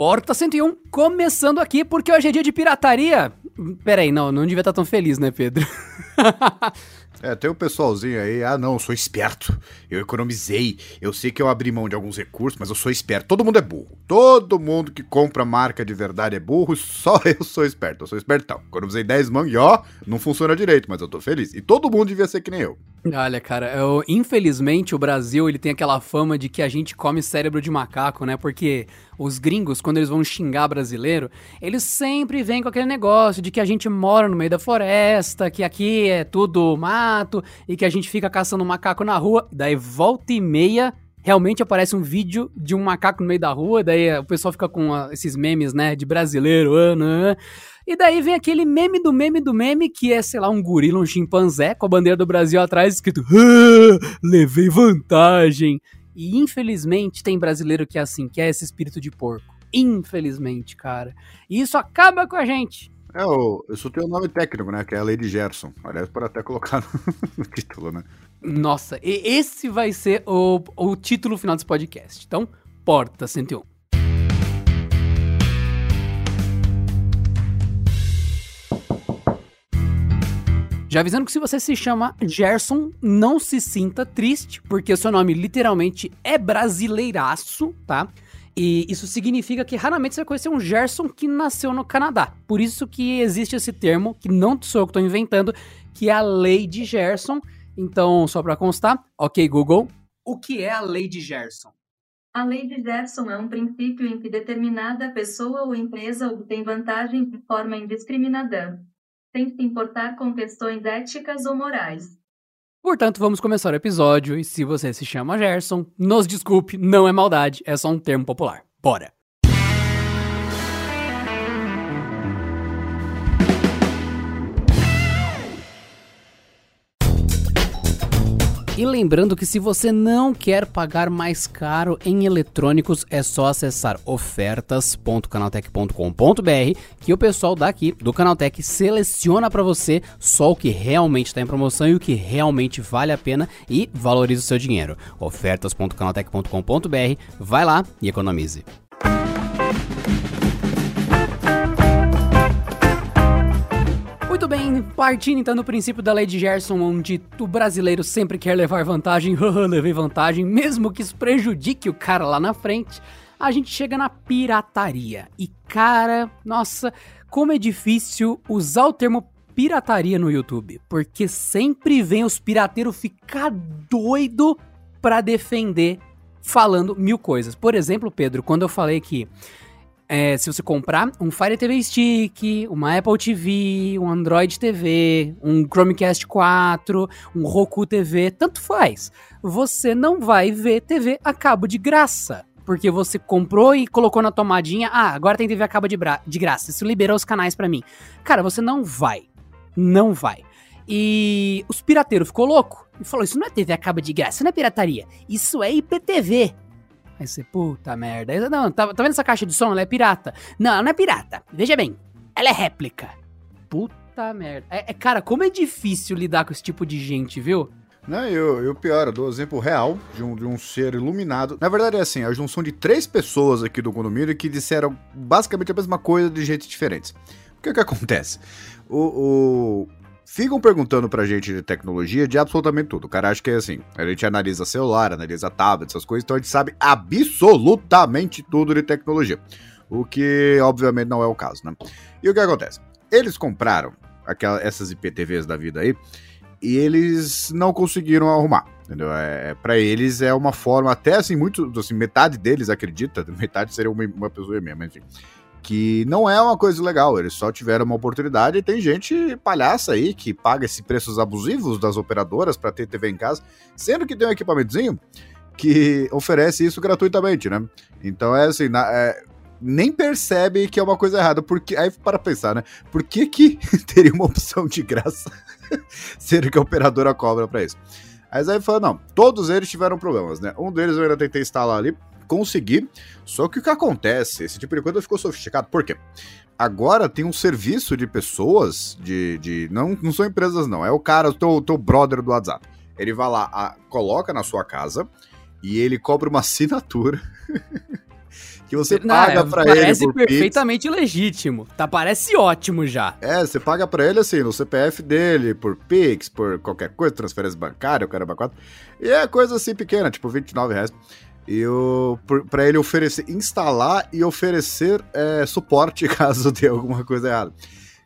Porta 101, começando aqui porque hoje é dia de pirataria. Peraí, não, não devia estar tão feliz, né, Pedro? É, tem o um pessoalzinho aí, ah não, eu sou esperto, eu economizei, eu sei que eu abri mão de alguns recursos, mas eu sou esperto. Todo mundo é burro. Todo mundo que compra marca de verdade é burro, só eu sou esperto, eu sou espertão. Economizei 10 mãos e ó, não funciona direito, mas eu tô feliz. E todo mundo devia ser que nem eu. Olha, cara, eu, infelizmente o Brasil ele tem aquela fama de que a gente come cérebro de macaco, né? Porque os gringos, quando eles vão xingar brasileiro, eles sempre vêm com aquele negócio de que a gente mora no meio da floresta, que aqui é tudo mato e que a gente fica caçando macaco na rua. Daí volta e meia realmente aparece um vídeo de um macaco no meio da rua, daí o pessoal fica com uh, esses memes, né, de brasileiro, uh, uh, e daí vem aquele meme do meme do meme, que é, sei lá, um gorila, um chimpanzé com a bandeira do Brasil atrás, escrito ah, levei vantagem. E infelizmente tem brasileiro que é assim, que é esse espírito de porco. Infelizmente, cara. E isso acaba com a gente. É, o, isso tem o um nome técnico, né? Que é a Lady Gerson. Aliás, pode até colocar no, título, né? Nossa, e esse vai ser o, o título final desse podcast. Então, Porta 101. Já avisando que se você se chama Gerson, não se sinta triste, porque seu nome literalmente é brasileiraço, tá? E isso significa que raramente você vai conhecer um Gerson que nasceu no Canadá. Por isso que existe esse termo, que não sou eu que estou inventando, que é a lei de Gerson. Então, só para constar, ok, Google, o que é a lei de Gerson? A lei de Gerson é um princípio em que determinada pessoa ou empresa obtém vantagem de forma indiscriminada, sem se importar com questões éticas ou morais. Portanto, vamos começar o episódio e se você se chama Gerson, nos desculpe, não é maldade, é só um termo popular. Bora! E lembrando que se você não quer pagar mais caro em eletrônicos, é só acessar ofertas.canaltech.com.br que o pessoal daqui do Canaltech seleciona para você só o que realmente está em promoção e o que realmente vale a pena e valoriza o seu dinheiro. ofertas.canaltech.com.br, vai lá e economize. Partindo então do princípio da lei de Gerson, onde o brasileiro sempre quer levar vantagem, levei vantagem, mesmo que isso prejudique o cara lá na frente, a gente chega na pirataria. E cara, nossa, como é difícil usar o termo pirataria no YouTube, porque sempre vem os pirateiros ficar doido para defender falando mil coisas. Por exemplo, Pedro, quando eu falei que é, se você comprar um Fire TV Stick, uma Apple TV, um Android TV, um Chromecast 4, um Roku TV, tanto faz. Você não vai ver TV a cabo de graça. Porque você comprou e colocou na tomadinha, ah, agora tem TV a cabo de, de graça, isso liberou os canais para mim. Cara, você não vai. Não vai. E os pirateiros ficou louco e falou: Isso não é TV a cabo de graça, isso não é pirataria, isso é IPTV. Aí você, puta merda. Eu, não, tá, tá vendo essa caixa de som? Ela é pirata. Não, ela não é pirata. Veja bem, ela é réplica. Puta merda. É, é cara, como é difícil lidar com esse tipo de gente, viu? Não, eu, eu pior, eu dou exemplo real de um, de um ser iluminado. Na verdade é assim, a junção de três pessoas aqui do condomínio que disseram basicamente a mesma coisa de jeitos diferentes. O que que acontece? O, o, ficam perguntando pra gente de tecnologia de absolutamente tudo. O cara acha que é assim, a gente analisa celular, analisa tablet, essas coisas, então a gente sabe absolutamente tudo de tecnologia. O que, obviamente, não é o caso, né? E o que acontece? Eles compraram aquela, essas IPTVs da vida aí e eles não conseguiram arrumar, entendeu? É, para eles é uma forma, até assim, muito, assim, metade deles acredita, metade seria uma, uma pessoa mesmo, enfim que não é uma coisa legal, eles só tiveram uma oportunidade e tem gente palhaça aí que paga esses preços abusivos das operadoras para ter TV em casa, sendo que tem um equipamentozinho que oferece isso gratuitamente, né? Então é assim, na, é, nem percebe que é uma coisa errada, porque aí para pensar, né? Por que que teria uma opção de graça, sendo que a operadora cobra para isso? Mas aí falou, não, todos eles tiveram problemas, né? Um deles eu ainda tentei instalar ali, consegui. Só que o que acontece? Esse tipo de coisa ficou sofisticado. Por quê? Agora tem um serviço de pessoas, de. de não, não são empresas, não. É o cara, o teu, teu brother do WhatsApp. Ele vai lá, a, coloca na sua casa e ele cobra uma assinatura. que você não, paga pra ele Parece perfeitamente Pix. legítimo. Tá, parece ótimo já. É, você paga pra ele assim, no CPF dele, por Pix, por qualquer coisa, transferência bancária, o caramba quatro. E é coisa assim pequena, tipo 29 reais. E o, pra ele oferecer, instalar e oferecer é, suporte caso dê alguma coisa errada.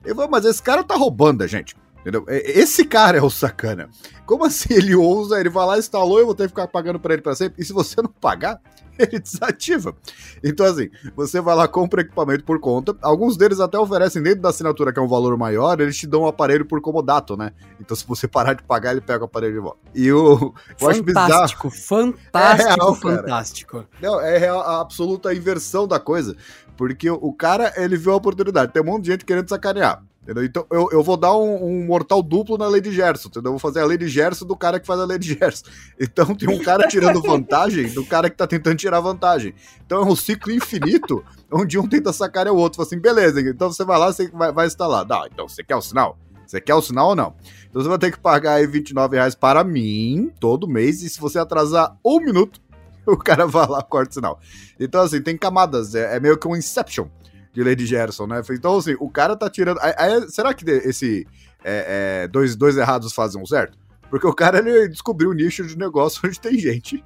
Eu vou, mas esse cara tá roubando a gente. Entendeu? Esse cara é o sacana. Como assim ele ousa, ele vai lá, instalou, eu vou ter que ficar pagando para ele para sempre? E se você não pagar, ele desativa. Então, assim, você vai lá, compra equipamento por conta. Alguns deles até oferecem dentro da assinatura, que é um valor maior, eles te dão um aparelho por comodato, né? Então, se você parar de pagar, ele pega o aparelho de volta. E o. Eu fantástico, fantástico, é real, fantástico. Não, é a absoluta inversão da coisa. Porque o cara, ele viu a oportunidade. Tem um monte de gente querendo sacanear. Entendeu? Então eu, eu vou dar um, um, mortal duplo na Lady Gerson, entendeu? Eu vou fazer a Lady Gerson do cara que faz a Lady Gerson. Então tem um cara tirando vantagem do cara que tá tentando tirar vantagem. Então é um ciclo infinito, onde um tenta sacar o outro. Fala assim, beleza, então você vai lá, você vai, vai instalar. Dá, então você quer o sinal? Você quer o sinal ou não? Então você vai ter que pagar aí 29 reais para mim, todo mês, e se você atrasar um minuto, o cara vai lá, corta o sinal. Então assim, tem camadas, é, é meio que um Inception de Lady Gerson, né? Então, assim, o cara tá tirando. Aí, aí, será que esse é, é, dois, dois errados fazem um certo? Porque o cara ele descobriu um nicho de negócio onde tem gente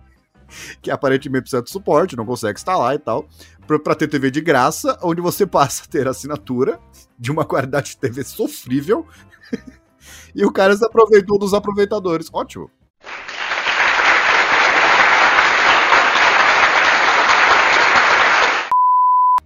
que aparentemente precisa de suporte, não consegue instalar e tal, pra ter TV de graça, onde você passa a ter assinatura de uma qualidade de TV sofrível. e o cara se aproveitou dos aproveitadores. Ótimo.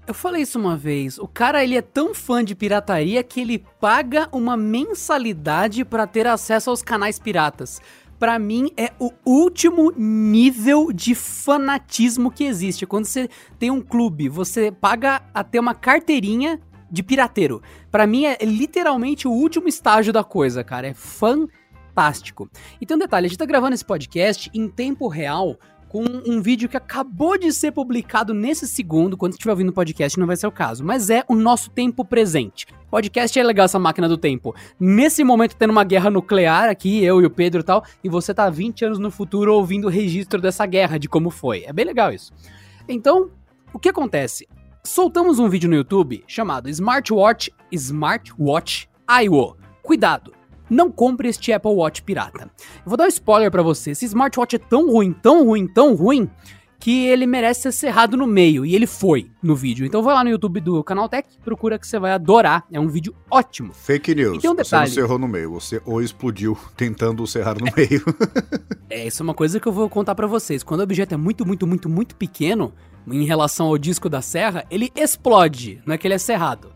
Eu falei isso uma vez. O cara ele é tão fã de pirataria que ele paga uma mensalidade para ter acesso aos canais piratas. Para mim é o último nível de fanatismo que existe. Quando você tem um clube, você paga até uma carteirinha de pirateiro. Para mim é literalmente o último estágio da coisa, cara. É fantástico. E tem um detalhe, a gente tá gravando esse podcast em tempo real com um vídeo que acabou de ser publicado nesse segundo. Quando estiver ouvindo o podcast, não vai ser o caso, mas é o nosso tempo presente. Podcast é legal essa máquina do tempo. Nesse momento, tendo uma guerra nuclear aqui, eu e o Pedro e tal, e você tá 20 anos no futuro ouvindo o registro dessa guerra, de como foi. É bem legal isso. Então, o que acontece? Soltamos um vídeo no YouTube chamado Smartwatch Smartwatch IO. Cuidado! Não compre este Apple Watch pirata. Eu vou dar um spoiler para você. Esse smartwatch é tão ruim, tão ruim, tão ruim que ele merece ser cerrado no meio. E ele foi no vídeo. Então vai lá no YouTube do Canaltech, procura que você vai adorar. É um vídeo ótimo. Fake news. Um você não cerrou no meio, você ou explodiu tentando cerrar no meio. é, isso é uma coisa que eu vou contar para vocês. Quando o objeto é muito, muito, muito, muito pequeno, em relação ao disco da serra, ele explode. Não é que ele é cerrado.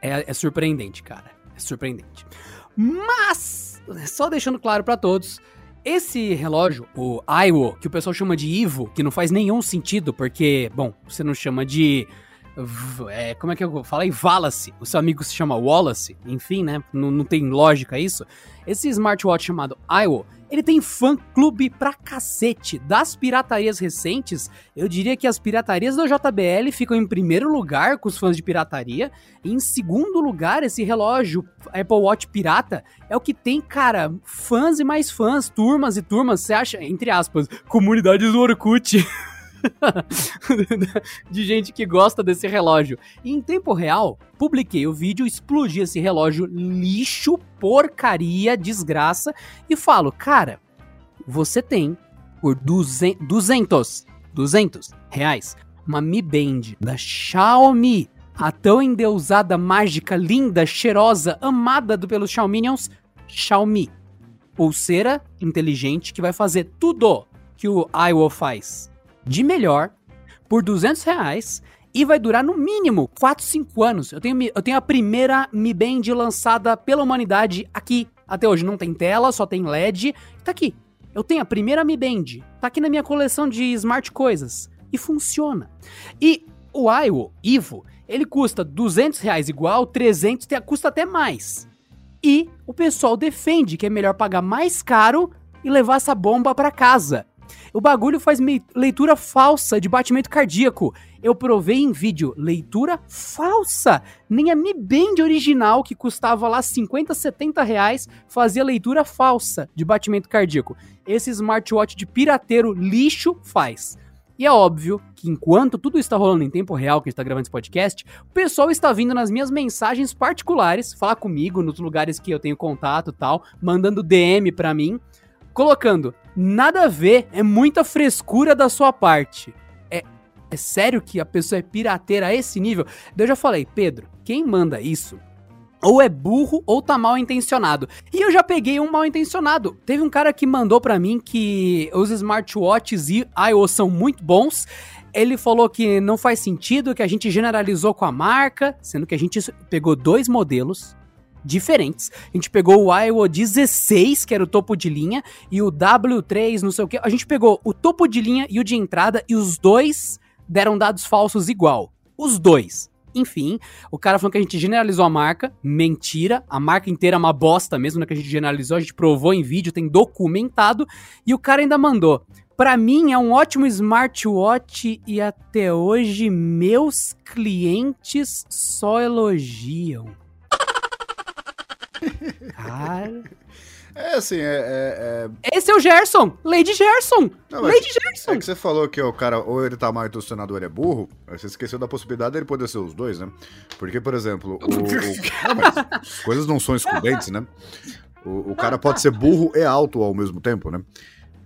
É, é surpreendente, cara. É surpreendente. Mas, só deixando claro para todos, esse relógio, o Aiwo, que o pessoal chama de Ivo, que não faz nenhum sentido, porque, bom, você não chama de. É, como é que eu falei? Wallace. O seu amigo se chama Wallace. Enfim, né? Não, tem lógica isso. Esse smartwatch chamado Aiwo, ele tem fã-clube pra cacete. Das piratarias recentes, eu diria que as piratarias da JBL ficam em primeiro lugar com os fãs de pirataria. E em segundo lugar, esse relógio Apple Watch pirata é o que tem, cara, fãs e mais fãs, turmas e turmas. Você acha, entre aspas, comunidades do Orkut. de gente que gosta desse relógio. E em tempo real, publiquei o vídeo, explodi esse relógio lixo, porcaria, desgraça e falo, cara, você tem por 200, 200, 200 reais uma Mi Band da Xiaomi, a tão endeusada, mágica, linda, cheirosa, amada pelos Xiaominions, Xiaomi. Pulseira inteligente que vai fazer tudo que o iWall faz de melhor por 200 reais e vai durar no mínimo 4, 5 anos. Eu tenho, eu tenho a primeira Mi Band lançada pela humanidade aqui. Até hoje não tem tela, só tem LED. Tá aqui. Eu tenho a primeira Mi Band. Tá aqui na minha coleção de smart coisas. E funciona. E o Iwo, Ivo, ele custa 200 reais igual, 300, custa até mais. E o pessoal defende que é melhor pagar mais caro e levar essa bomba para casa. O bagulho faz leitura falsa de batimento cardíaco. Eu provei em vídeo. Leitura falsa. Nem a Mi Band original, que custava lá 50, 70 reais, fazia leitura falsa de batimento cardíaco. Esse smartwatch de pirateiro lixo faz. E é óbvio que enquanto tudo está rolando em tempo real, que está gravando esse podcast, o pessoal está vindo nas minhas mensagens particulares, falar comigo nos lugares que eu tenho contato tal, mandando DM pra mim, colocando, nada a ver, é muita frescura da sua parte. É, é sério que a pessoa é pirateira a esse nível? Eu já falei, Pedro, quem manda isso ou é burro ou tá mal intencionado. E eu já peguei um mal intencionado. Teve um cara que mandou para mim que os smartwatches e iOS são muito bons. Ele falou que não faz sentido, que a gente generalizou com a marca, sendo que a gente pegou dois modelos diferentes. A gente pegou o iOS 16, que era o topo de linha, e o W3, não sei o que. A gente pegou o topo de linha e o de entrada, e os dois deram dados falsos igual. Os dois. Enfim, o cara falou que a gente generalizou a marca. Mentira. A marca inteira é uma bosta mesmo, né? Que a gente generalizou, a gente provou em vídeo, tem documentado. E o cara ainda mandou. Para mim é um ótimo smartwatch e até hoje meus clientes só elogiam. Cara. É assim, é, é, é, Esse é o Gerson! Lady Gerson! Não, Lady Gerson! É que você falou que o cara, ou ele tá mal intencionado ou ele é burro, você esqueceu da possibilidade dele poder ser os dois, né? Porque, por exemplo, o. o as coisas não são excludentes, né? O, o cara pode ser burro e alto ao mesmo tempo, né?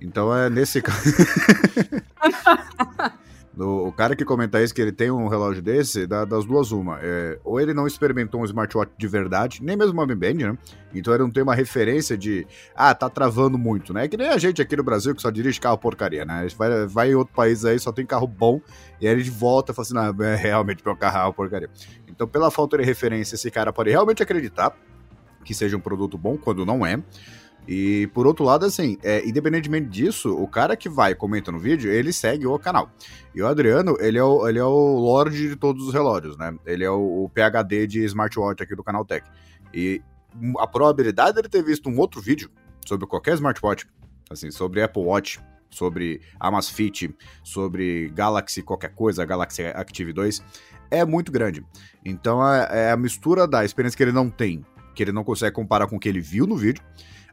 Então é nesse caso. o cara que comenta isso, que ele tem um relógio desse, das duas uma. É, ou ele não experimentou um smartwatch de verdade, nem mesmo uma Mi Band, né? Então ele não tem uma referência de, ah, tá travando muito, né? É que nem a gente aqui no Brasil que só dirige carro porcaria, né? A gente vai, vai em outro país aí, só tem carro bom, e aí ele volta e fala assim, não, é realmente meu carro é uma porcaria. Então, pela falta de referência, esse cara pode realmente acreditar que seja um produto bom, quando não é. E por outro lado, assim, é, independentemente disso, o cara que vai e comenta no vídeo, ele segue o canal. E o Adriano, ele é o, ele é o lord de todos os relógios, né? Ele é o, o PHD de smartwatch aqui do canal Tech. E a probabilidade dele ter visto um outro vídeo sobre qualquer smartwatch, assim, sobre Apple Watch, sobre Amazfit, sobre Galaxy qualquer coisa, Galaxy Active 2, é muito grande. Então é, é a mistura da experiência que ele não tem, que ele não consegue comparar com o que ele viu no vídeo,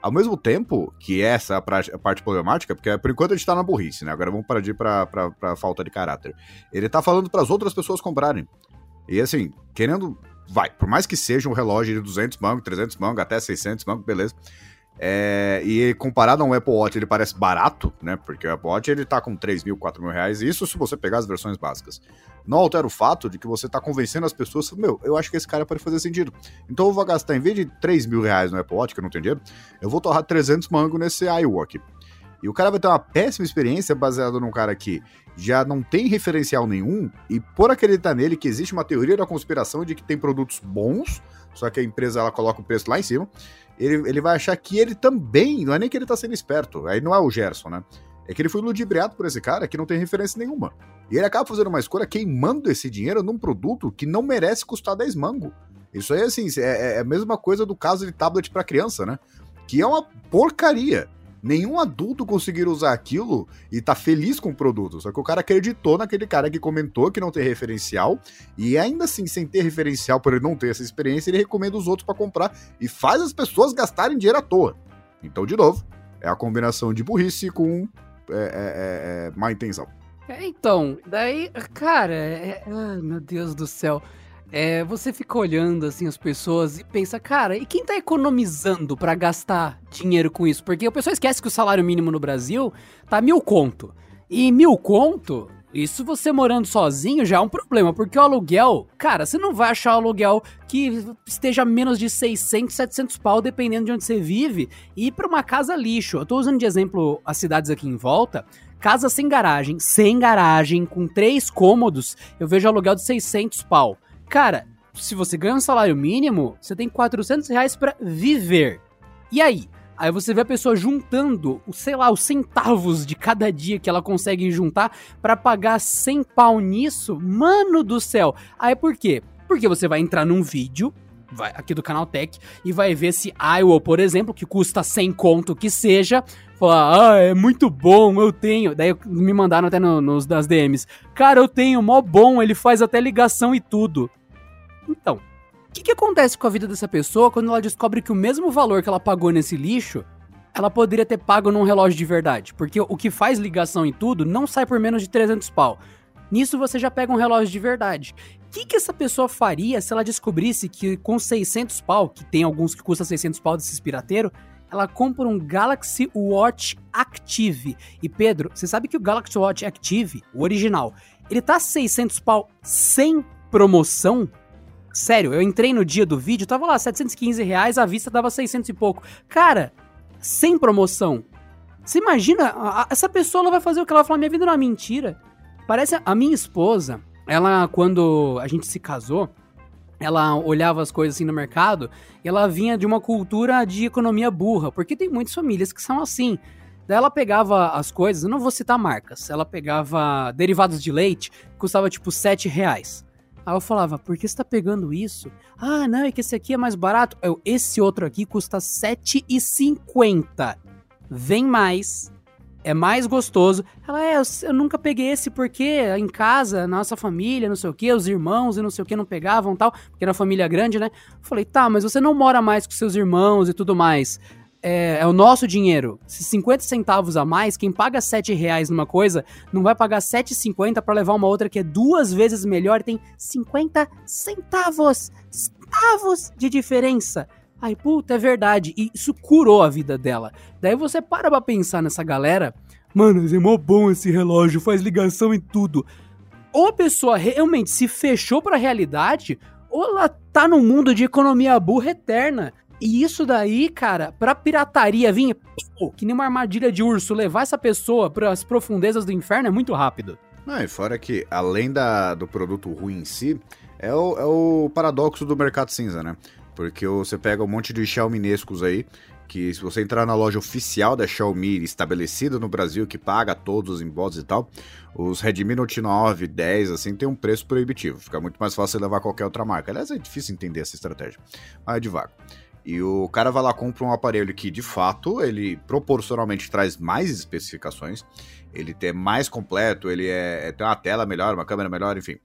ao mesmo tempo que essa a parte problemática, porque por enquanto a gente tá na burrice, né? Agora vamos parar de ir pra, pra, pra falta de caráter. Ele tá falando para as outras pessoas comprarem. E assim, querendo. Vai, por mais que seja um relógio de 200 mangos, 300 mangos, até 600 mangos, beleza. É, e comparado a um Apple Watch, ele parece barato, né? Porque o Apple Watch ele tá com 3 mil, 4 mil reais. Isso se você pegar as versões básicas. Não altera o fato de que você tá convencendo as pessoas, meu, eu acho que esse cara pode fazer sentido. Então eu vou gastar, em vez de 3 mil reais no Apple Watch, que eu não tenho dinheiro, eu vou torrar 300 mangos nesse iWatch. E o cara vai ter uma péssima experiência baseada num cara que já não tem referencial nenhum, e por acreditar nele que existe uma teoria da conspiração de que tem produtos bons, só que a empresa ela coloca o preço lá em cima, ele, ele vai achar que ele também, não é nem que ele tá sendo esperto, aí não é o Gerson, né? É que ele foi ludibriado por esse cara que não tem referência nenhuma. E ele acaba fazendo uma escolha queimando esse dinheiro num produto que não merece custar 10 mango. Isso aí, assim, é, é a mesma coisa do caso de tablet para criança, né? Que é uma porcaria. Nenhum adulto conseguir usar aquilo e tá feliz com o produto. Só que o cara acreditou naquele cara que comentou que não tem referencial. E ainda assim, sem ter referencial, por ele não ter essa experiência, ele recomenda os outros para comprar e faz as pessoas gastarem dinheiro à toa. Então, de novo, é a combinação de burrice com é, é, é, é má intenção. É, então, daí, cara, é, ai meu Deus do céu. É, você fica olhando assim as pessoas e pensa, cara, e quem tá economizando para gastar dinheiro com isso? Porque o pessoal esquece que o salário mínimo no Brasil tá mil conto. E mil conto, isso você morando sozinho já é um problema, porque o aluguel, cara, você não vai achar aluguel que esteja menos de 600, 700 pau, dependendo de onde você vive, e ir pra uma casa lixo. Eu tô usando de exemplo as cidades aqui em volta. Casa sem garagem, sem garagem, com três cômodos, eu vejo aluguel de 600 pau. Cara, se você ganha um salário mínimo, você tem 400 reais pra viver. E aí? Aí você vê a pessoa juntando, sei lá, os centavos de cada dia que ela consegue juntar para pagar 100 pau nisso. Mano do céu! Aí por quê? Porque você vai entrar num vídeo, vai, aqui do canal Tech, e vai ver esse Iowa, por exemplo, que custa 100 conto que seja, falar, ah, é muito bom, eu tenho. Daí me mandaram até no, nos das DMs. Cara, eu tenho, mó bom, ele faz até ligação e tudo. Então, o que, que acontece com a vida dessa pessoa quando ela descobre que o mesmo valor que ela pagou nesse lixo ela poderia ter pago num relógio de verdade, porque o que faz ligação e tudo não sai por menos de 300 pau. Nisso você já pega um relógio de verdade. O que, que essa pessoa faria se ela descobrisse que com 600 pau, que tem alguns que custam 600 pau desses pirateiros, ela compra um Galaxy Watch Active. E Pedro, você sabe que o Galaxy Watch Active, o original, ele tá 600 pau sem promoção? Sério, eu entrei no dia do vídeo, tava lá 715 reais, a vista dava 600 e pouco. Cara, sem promoção. Você imagina, a, a, essa pessoa ela vai fazer o que ela fala, minha vida não é mentira. Parece a minha esposa, ela quando a gente se casou, ela olhava as coisas assim no mercado e ela vinha de uma cultura de economia burra, porque tem muitas famílias que são assim. Daí ela pegava as coisas, eu não vou citar marcas, ela pegava derivados de leite, custava tipo 7 reais. Aí eu falava, por que você tá pegando isso? Ah, não, é que esse aqui é mais barato. Eu, esse outro aqui custa R$7,50. Vem mais, é mais gostoso. Ela, é, eu, eu, nunca peguei esse porque em casa, nossa família, não sei o que, os irmãos e não sei o que não pegavam tal, porque era família grande, né? Eu falei, tá, mas você não mora mais com seus irmãos e tudo mais é, é, o nosso dinheiro. Se 50 centavos a mais, quem paga 7 reais numa coisa, não vai pagar 7,50 para levar uma outra que é duas vezes melhor e tem 50 centavos, centavos de diferença. Ai, puta, é verdade. E isso curou a vida dela. Daí você para pra pensar nessa galera. Mano, é mó bom esse relógio, faz ligação em tudo. Ou a pessoa realmente se fechou pra realidade, ou ela tá num mundo de economia burra eterna. E isso daí, cara, pra pirataria vir, que nem uma armadilha de urso, levar essa pessoa para as profundezas do inferno é muito rápido. Não, e fora que, além da, do produto ruim em si, é o, é o paradoxo do mercado cinza, né? Porque você pega um monte de Xiaominescos aí, que se você entrar na loja oficial da Xiaomi, estabelecida no Brasil, que paga todos os impostos e tal, os Redmi Note 9, 10, assim, tem um preço proibitivo. Fica muito mais fácil levar qualquer outra marca. Aliás, é difícil entender essa estratégia. Mas é devagar. E o cara vai lá compra um aparelho que, de fato, ele proporcionalmente traz mais especificações, ele é mais completo, ele é, é tem uma tela melhor, uma câmera melhor, enfim.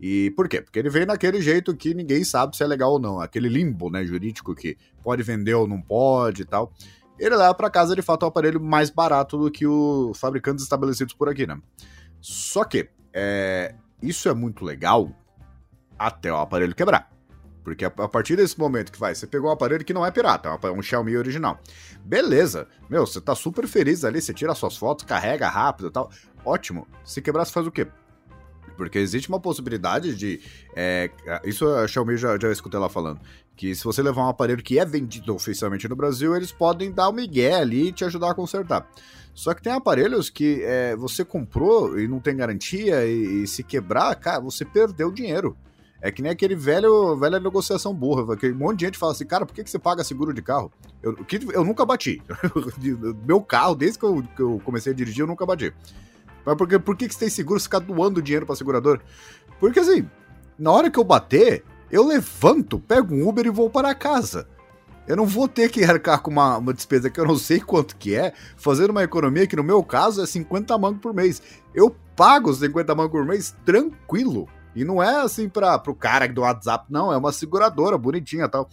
E por quê? Porque ele vem naquele jeito que ninguém sabe se é legal ou não, aquele limbo, né, jurídico que pode vender ou não pode e tal. Ele leva para casa de fato um aparelho mais barato do que os fabricantes estabelecidos por aqui, né? Só que é, isso é muito legal até o aparelho quebrar. Porque a, partir desse momento que vai, você pegou um aparelho que não é pirata, é um Xiaomi original. Beleza, meu, você tá super feliz ali, você tira suas fotos, carrega rápido e tal. Ótimo. Se quebrar, você faz o quê? Porque existe uma possibilidade de. É, isso a Xiaomi já, já escutei lá falando. Que se você levar um aparelho que é vendido oficialmente no Brasil, eles podem dar o um migué ali e te ajudar a consertar. Só que tem aparelhos que é, você comprou e não tem garantia, e, e se quebrar, cara, você perdeu dinheiro. É que nem aquele velho, velha negociação burra. Que um monte de gente fala assim, cara, por que, que você paga seguro de carro? Eu, que, eu nunca bati. Meu carro, desde que eu, que eu, comecei a dirigir, eu nunca bati. Mas por, que, por que, que você tem seguro se ficar doando dinheiro pra segurador? Porque assim, na hora que eu bater, eu levanto, pego um Uber e vou para casa. Eu não vou ter que arcar com uma, uma despesa que eu não sei quanto que é, fazendo uma economia que no meu caso é 50 mangos por mês. Eu pago os 50 mangos por mês tranquilo. E não é assim para o cara do WhatsApp, não, é uma seguradora bonitinha tal.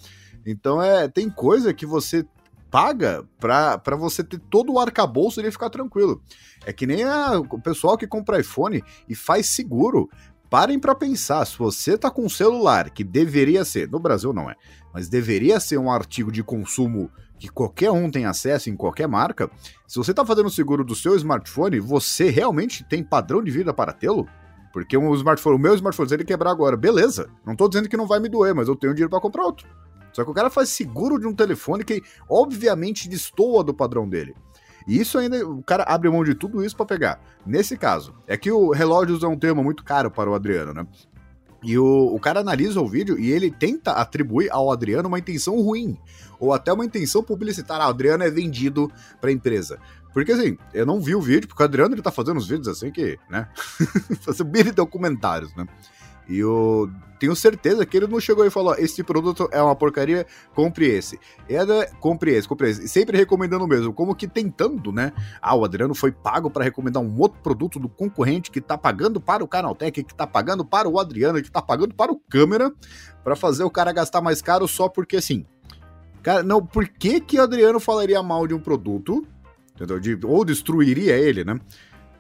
Então é tem coisa que você paga para você ter todo o arcabouço e ficar tranquilo. É que nem a, o pessoal que compra iPhone e faz seguro. Parem para pensar, se você tá com um celular que deveria ser, no Brasil não é, mas deveria ser um artigo de consumo que qualquer um tem acesso em qualquer marca, se você tá fazendo seguro do seu smartphone, você realmente tem padrão de vida para tê-lo? Porque um smartphone, o meu smartphone, ele quebrar agora, beleza. Não tô dizendo que não vai me doer, mas eu tenho dinheiro para comprar outro. Só que o cara faz seguro de um telefone que, obviamente, destoa do padrão dele. E isso ainda, o cara abre mão de tudo isso para pegar. Nesse caso, é que o relógios é um tema muito caro para o Adriano, né? E o, o cara analisa o vídeo e ele tenta atribuir ao Adriano uma intenção ruim, ou até uma intenção publicitária. Ah, o Adriano é vendido para a empresa. Porque assim, eu não vi o vídeo, porque o Adriano ele tá fazendo uns vídeos assim que, né? Fazendo mini documentários, né? E eu tenho certeza que ele não chegou e falou: esse produto é uma porcaria, compre esse. É compre esse, compre esse. Sempre recomendando mesmo, como que tentando, né? Ah, o Adriano foi pago para recomendar um outro produto do concorrente que tá pagando para o Canaltech, que tá pagando para o Adriano, que tá pagando para o câmera, para fazer o cara gastar mais caro só porque assim. Cara, não, por que que o Adriano falaria mal de um produto, entendeu? De, ou destruiria ele, né?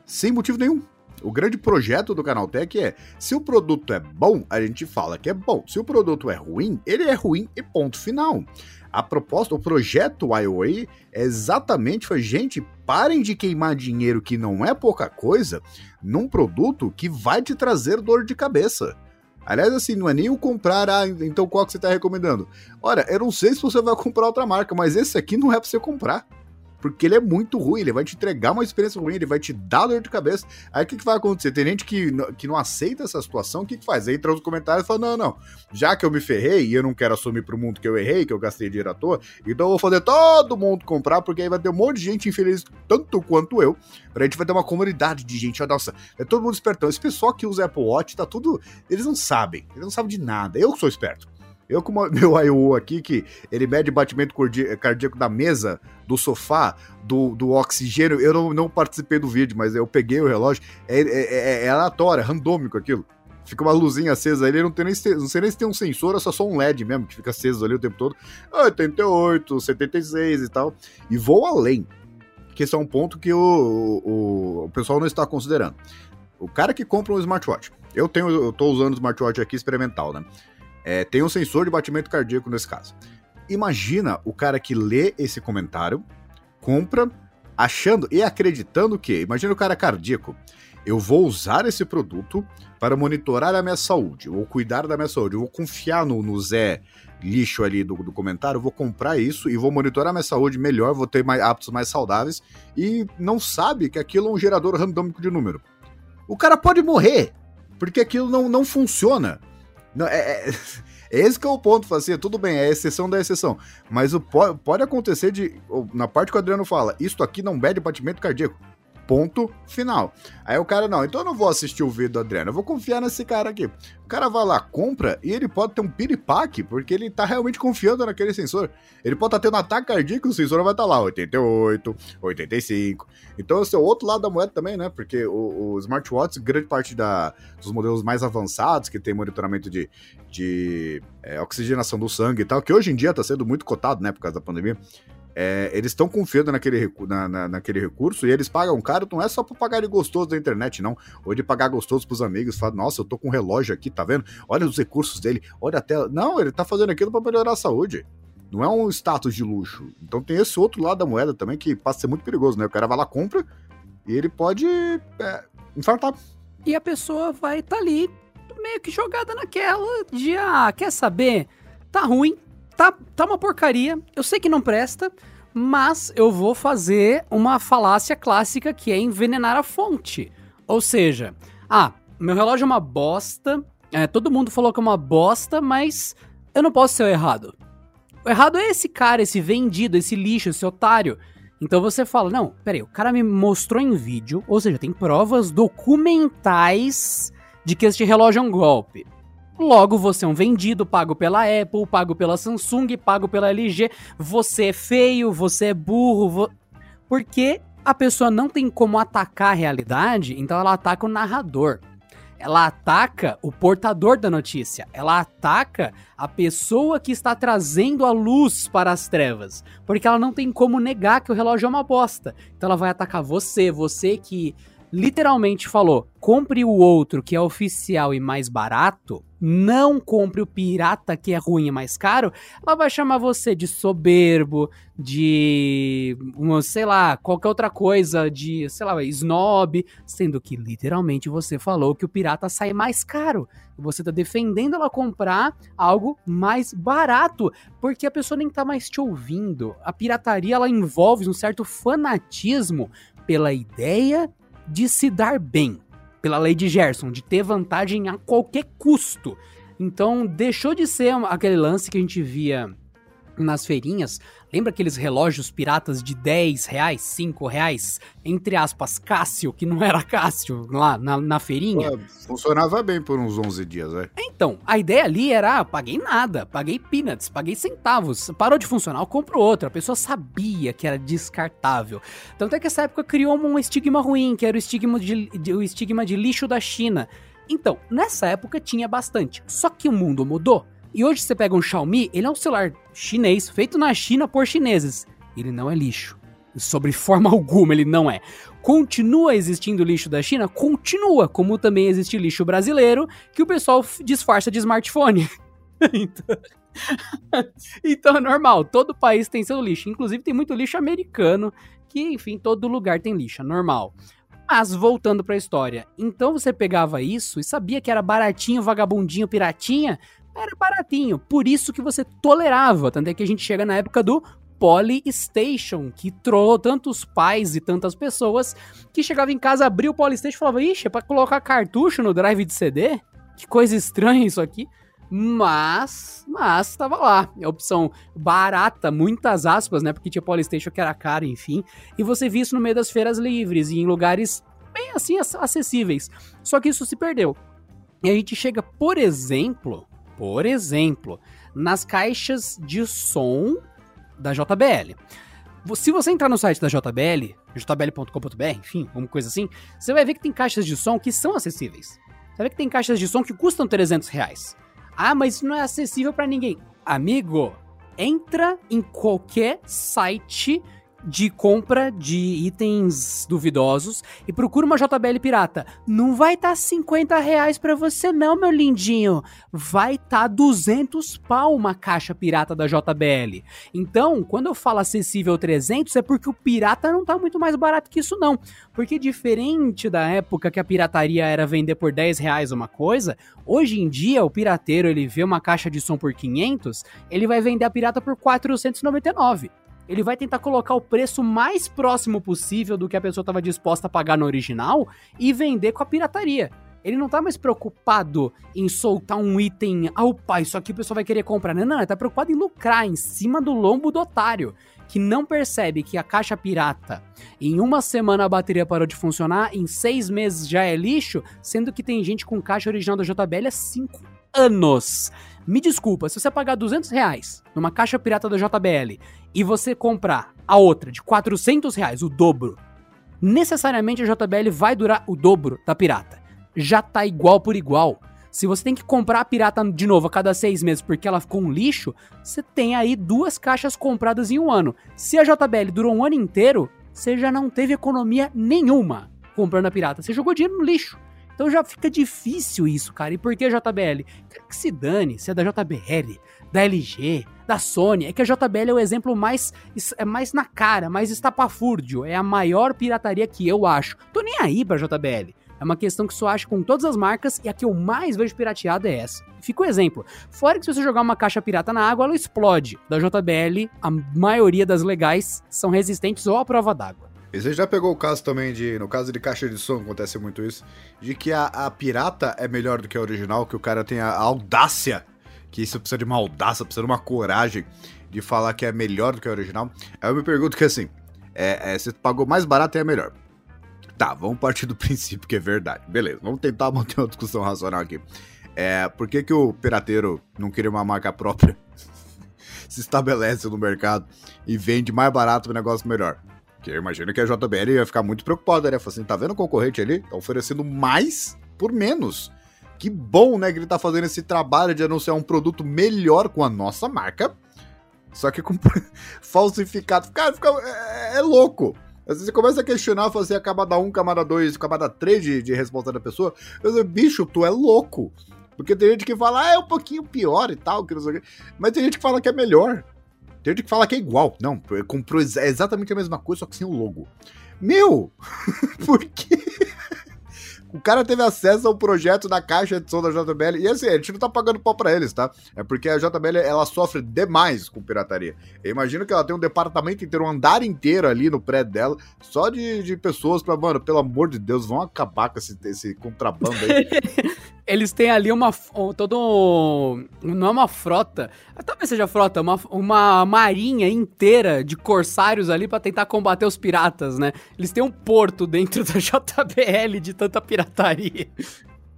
Sem motivo nenhum. O grande projeto do Canaltech é: se o produto é bom, a gente fala que é bom. Se o produto é ruim, ele é ruim e ponto final. A proposta, o projeto IOA é exatamente foi, gente, parem de queimar dinheiro que não é pouca coisa num produto que vai te trazer dor de cabeça. Aliás, assim, não é nem o comprar, ah, então qual que você está recomendando? Olha, eu não sei se você vai comprar outra marca, mas esse aqui não é para você comprar porque ele é muito ruim, ele vai te entregar uma experiência ruim, ele vai te dar dor de cabeça. Aí o que, que vai acontecer? Tem gente que, que não aceita essa situação, o que, que faz? Aí entra nos comentários e fala: não, não, já que eu me ferrei e eu não quero assumir pro mundo que eu errei, que eu gastei dinheiro à toa, então eu vou fazer todo mundo comprar, porque aí vai ter um monte de gente infeliz, tanto quanto eu. A gente vai ter uma comunidade de gente, ó, nossa, é todo mundo espertão. Esse pessoal que usa Apple Watch, tá tudo. Eles não sabem, eles não sabem de nada. Eu que sou esperto. Eu com meu IO aqui, que ele mede batimento cardíaco da mesa, do sofá, do, do oxigênio, eu não, não participei do vídeo, mas eu peguei o relógio, é, é, é, é aleatório, é randômico aquilo. Fica uma luzinha acesa ali, não, tem nem, não sei nem se tem um sensor, é só, só um LED mesmo, que fica aceso ali o tempo todo. 88, 76 e tal. E vou além, que esse é um ponto que o, o, o pessoal não está considerando. O cara que compra um smartwatch, eu tenho, eu tô usando o smartwatch aqui experimental, né? É, tem um sensor de batimento cardíaco nesse caso. Imagina o cara que lê esse comentário, compra, achando e acreditando que, imagina o cara cardíaco, eu vou usar esse produto para monitorar a minha saúde, ou cuidar da minha saúde, eu vou confiar no, no Zé lixo ali do, do comentário, vou comprar isso e vou monitorar minha saúde melhor, vou ter mais, hábitos mais saudáveis, e não sabe que aquilo é um gerador randômico de número. O cara pode morrer, porque aquilo não, não funciona. Não, é, é, esse que é o ponto, assim, tudo bem, é exceção da exceção. Mas o, pode, pode acontecer de. Na parte que o Adriano fala, isto aqui não mede batimento cardíaco. Ponto final. Aí o cara, não, então eu não vou assistir o vídeo do Adriano, eu vou confiar nesse cara aqui. O cara vai lá, compra e ele pode ter um piripaque, porque ele tá realmente confiando naquele sensor. Ele pode estar tá tendo um ataque cardíaco, o sensor vai estar tá lá, 88, 85. Então esse é o outro lado da moeda também, né? Porque o, o smartwatch, grande parte da, dos modelos mais avançados, que tem monitoramento de, de é, oxigenação do sangue e tal, que hoje em dia tá sendo muito cotado, né, por causa da pandemia é, eles estão confiando naquele, na, na, naquele recurso e eles pagam caro, não é só para pagar de gostoso da internet, não. Ou de pagar gostoso pros amigos, falar, nossa, eu tô com um relógio aqui, tá vendo? Olha os recursos dele, olha a tela. Não, ele tá fazendo aquilo para melhorar a saúde. Não é um status de luxo. Então tem esse outro lado da moeda também que passa a ser muito perigoso, né? O cara vai lá, compra e ele pode é, infartar. E a pessoa vai estar tá ali meio que jogada naquela de, ah, quer saber? Tá ruim, tá, tá uma porcaria, eu sei que não presta, mas eu vou fazer uma falácia clássica que é envenenar a fonte. Ou seja, ah, meu relógio é uma bosta, é, todo mundo falou que é uma bosta, mas eu não posso ser o errado. O errado é esse cara, esse vendido, esse lixo, esse otário. Então você fala, não, peraí, o cara me mostrou em vídeo, ou seja, tem provas documentais de que este relógio é um golpe. Logo, você é um vendido, pago pela Apple, pago pela Samsung, pago pela LG. Você é feio, você é burro. Vo... Porque a pessoa não tem como atacar a realidade, então ela ataca o narrador. Ela ataca o portador da notícia. Ela ataca a pessoa que está trazendo a luz para as trevas. Porque ela não tem como negar que o relógio é uma bosta. Então ela vai atacar você, você que literalmente falou: compre o outro que é oficial e mais barato, não compre o pirata que é ruim e mais caro, ela vai chamar você de soberbo, de, sei lá, qualquer outra coisa, de, sei lá, snob, sendo que literalmente você falou que o pirata sai mais caro. Você tá defendendo ela comprar algo mais barato, porque a pessoa nem tá mais te ouvindo. A pirataria ela envolve um certo fanatismo pela ideia de se dar bem, pela lei de Gerson, de ter vantagem a qualquer custo. Então deixou de ser aquele lance que a gente via nas feirinhas. Lembra aqueles relógios piratas de 10 reais, 5 reais? Entre aspas, Cássio, que não era Cássio, lá na, na feirinha. É, funcionava bem por uns 11 dias, velho. Então, a ideia ali era, ah, paguei nada, paguei peanuts, paguei centavos. Parou de funcionar, eu compro outro. A pessoa sabia que era descartável. Tanto é que essa época criou um estigma ruim, que era o estigma de, de o estigma de lixo da China. Então, nessa época tinha bastante. Só que o mundo mudou. E hoje você pega um Xiaomi, ele é um celular chinês, feito na China por chineses. Ele não é lixo. Sobre forma alguma ele não é. Continua existindo lixo da China? Continua, como também existe lixo brasileiro, que o pessoal disfarça de smartphone. então... então é normal, todo país tem seu lixo. Inclusive tem muito lixo americano, que enfim, todo lugar tem lixo, é normal. Mas voltando para a história, então você pegava isso e sabia que era baratinho, vagabundinho, piratinha, era baratinho, por isso que você tolerava, tanto é que a gente chega na época do Polystation, que trollou tantos pais e tantas pessoas que chegava em casa, abria o Polystation e falava, ixi, é pra colocar cartucho no drive de CD? Que coisa estranha isso aqui. Mas, mas estava lá. A opção barata, muitas aspas, né? Porque tinha Polystation que era caro, enfim. E você via isso no meio das feiras livres e em lugares bem assim acessíveis. Só que isso se perdeu. E a gente chega, por exemplo, por exemplo, nas caixas de som da JBL. Se você entrar no site da JBL, jbl.com.br, enfim, alguma coisa assim, você vai ver que tem caixas de som que são acessíveis. Você vai ver que tem caixas de som que custam 300 reais. Ah, mas isso não é acessível para ninguém. Amigo, entra em qualquer site de compra de itens duvidosos e procura uma JBL pirata. Não vai estar tá 50 reais pra você não, meu lindinho. Vai estar tá 200 pau uma caixa pirata da JBL. Então, quando eu falo acessível 300, é porque o pirata não tá muito mais barato que isso não. Porque diferente da época que a pirataria era vender por 10 reais uma coisa, hoje em dia o pirateiro ele vê uma caixa de som por 500, ele vai vender a pirata por 499 ele vai tentar colocar o preço mais próximo possível do que a pessoa estava disposta a pagar no original e vender com a pirataria. Ele não tá mais preocupado em soltar um item, ah, opa, isso aqui o pessoal vai querer comprar. Não, não, ele tá preocupado em lucrar em cima do lombo do otário, que não percebe que a caixa pirata, em uma semana a bateria parou de funcionar, em seis meses já é lixo, sendo que tem gente com caixa original da JBL há cinco anos. Me desculpa, se você pagar 200 reais numa caixa pirata da JBL e você comprar a outra de 400 reais, o dobro, necessariamente a JBL vai durar o dobro da pirata. Já tá igual por igual. Se você tem que comprar a pirata de novo a cada seis meses porque ela ficou um lixo, você tem aí duas caixas compradas em um ano. Se a JBL durou um ano inteiro, você já não teve economia nenhuma comprando a pirata. Você jogou dinheiro no lixo. Então já fica difícil isso, cara. E por que JBL? Quero que se dane, se é da JBL, da LG, da Sony. É que a JBL é o exemplo mais, é mais na cara, mais estapafúrdio. É a maior pirataria que eu acho. Tô nem aí pra JBL. É uma questão que só acho com todas as marcas e a que eu mais vejo pirateada é essa. Fica o exemplo. Fora que se você jogar uma caixa pirata na água, ela explode. Da JBL, a maioria das legais são resistentes ou à prova d'água. E você já pegou o caso também de, no caso de caixa de som, acontece muito isso, de que a, a pirata é melhor do que a original, que o cara tem a, audácia, que isso precisa de uma audácia, precisa de uma coragem de falar que é melhor do que a original. Aí eu me pergunto que assim, é, é, você pagou mais barato e é melhor. Tá, vamos partir do princípio que é verdade. Beleza, vamos tentar manter uma discussão racional aqui. É, por que, que o pirateiro não queria uma marca própria? se estabelece no mercado e vende mais barato um negócio melhor. Que eu imagino que a JBL ia ficar muito preocupada, né? Falei assim, tá vendo o concorrente ali? Tá oferecendo mais por menos. Que bom, né, que ele tá fazendo esse trabalho de anunciar um produto melhor com a nossa marca, só que com falsificado. Cara, fica, é, é, louco. Às vezes você começa a questionar, fazer assim, a camada 1, camada 2, camada 3 de, de resposta da pessoa. Eu digo, bicho, tu é louco. Porque tem gente que fala, ah, é um pouquinho pior e tal, que não sei o quê. Mas tem gente que fala que é melhor. Tem que fala que é igual. Não, comprou exatamente a mesma coisa, só que sem o logo. Meu! Por quê? O cara teve acesso ao projeto da caixa de som da JBL. E assim, a gente não tá pagando pau pra eles, tá? É porque a JBL, ela sofre demais com pirataria. Eu imagino que ela tem um departamento inteiro, um andar inteiro ali no prédio dela, só de, de pessoas pra, mano, pelo amor de Deus, vão acabar com esse, esse contrabando aí. eles têm ali uma. todo. Não é uma frota. Talvez seja frota, uma, uma marinha inteira de corsários ali para tentar combater os piratas, né? Eles têm um porto dentro da JBL de tanta pirataria.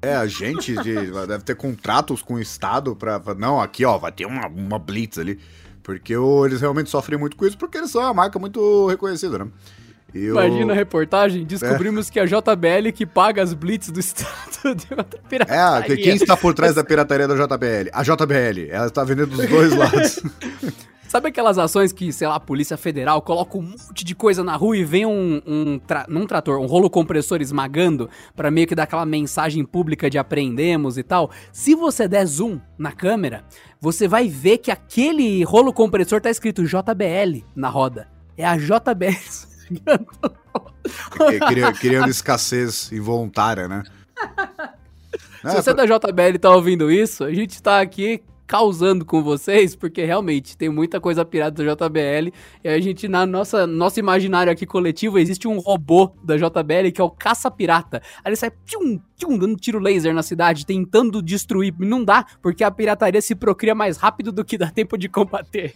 É, a gente de, deve ter contratos com o Estado pra. Não, aqui ó, vai ter uma, uma blitz ali. Porque eles realmente sofrem muito com isso, porque eles são uma marca muito reconhecida, né? Eu... Imagina a reportagem, descobrimos é. que a JBL que paga as blitz do Estado de outra pirataria. É, quem está por trás da pirataria da JBL? A JBL, ela está vendendo dos dois lados. Sabe aquelas ações que, sei lá, a Polícia Federal coloca um monte de coisa na rua e vem um, um tra num trator, um rolo compressor esmagando para meio que dar aquela mensagem pública de aprendemos e tal? Se você der zoom na câmera, você vai ver que aquele rolo compressor tá escrito JBL na roda. É a JBL. Criando, criando escassez involuntária, né? Se você é da JBL tá ouvindo isso, a gente tá aqui causando com vocês, porque realmente tem muita coisa pirata da JBL. E a gente, na nossa nosso imaginário aqui coletivo, existe um robô da JBL que é o caça-pirata. Aí ele sai tchum, tchum, dando tiro laser na cidade, tentando destruir. Não dá, porque a pirataria se procria mais rápido do que dá tempo de combater.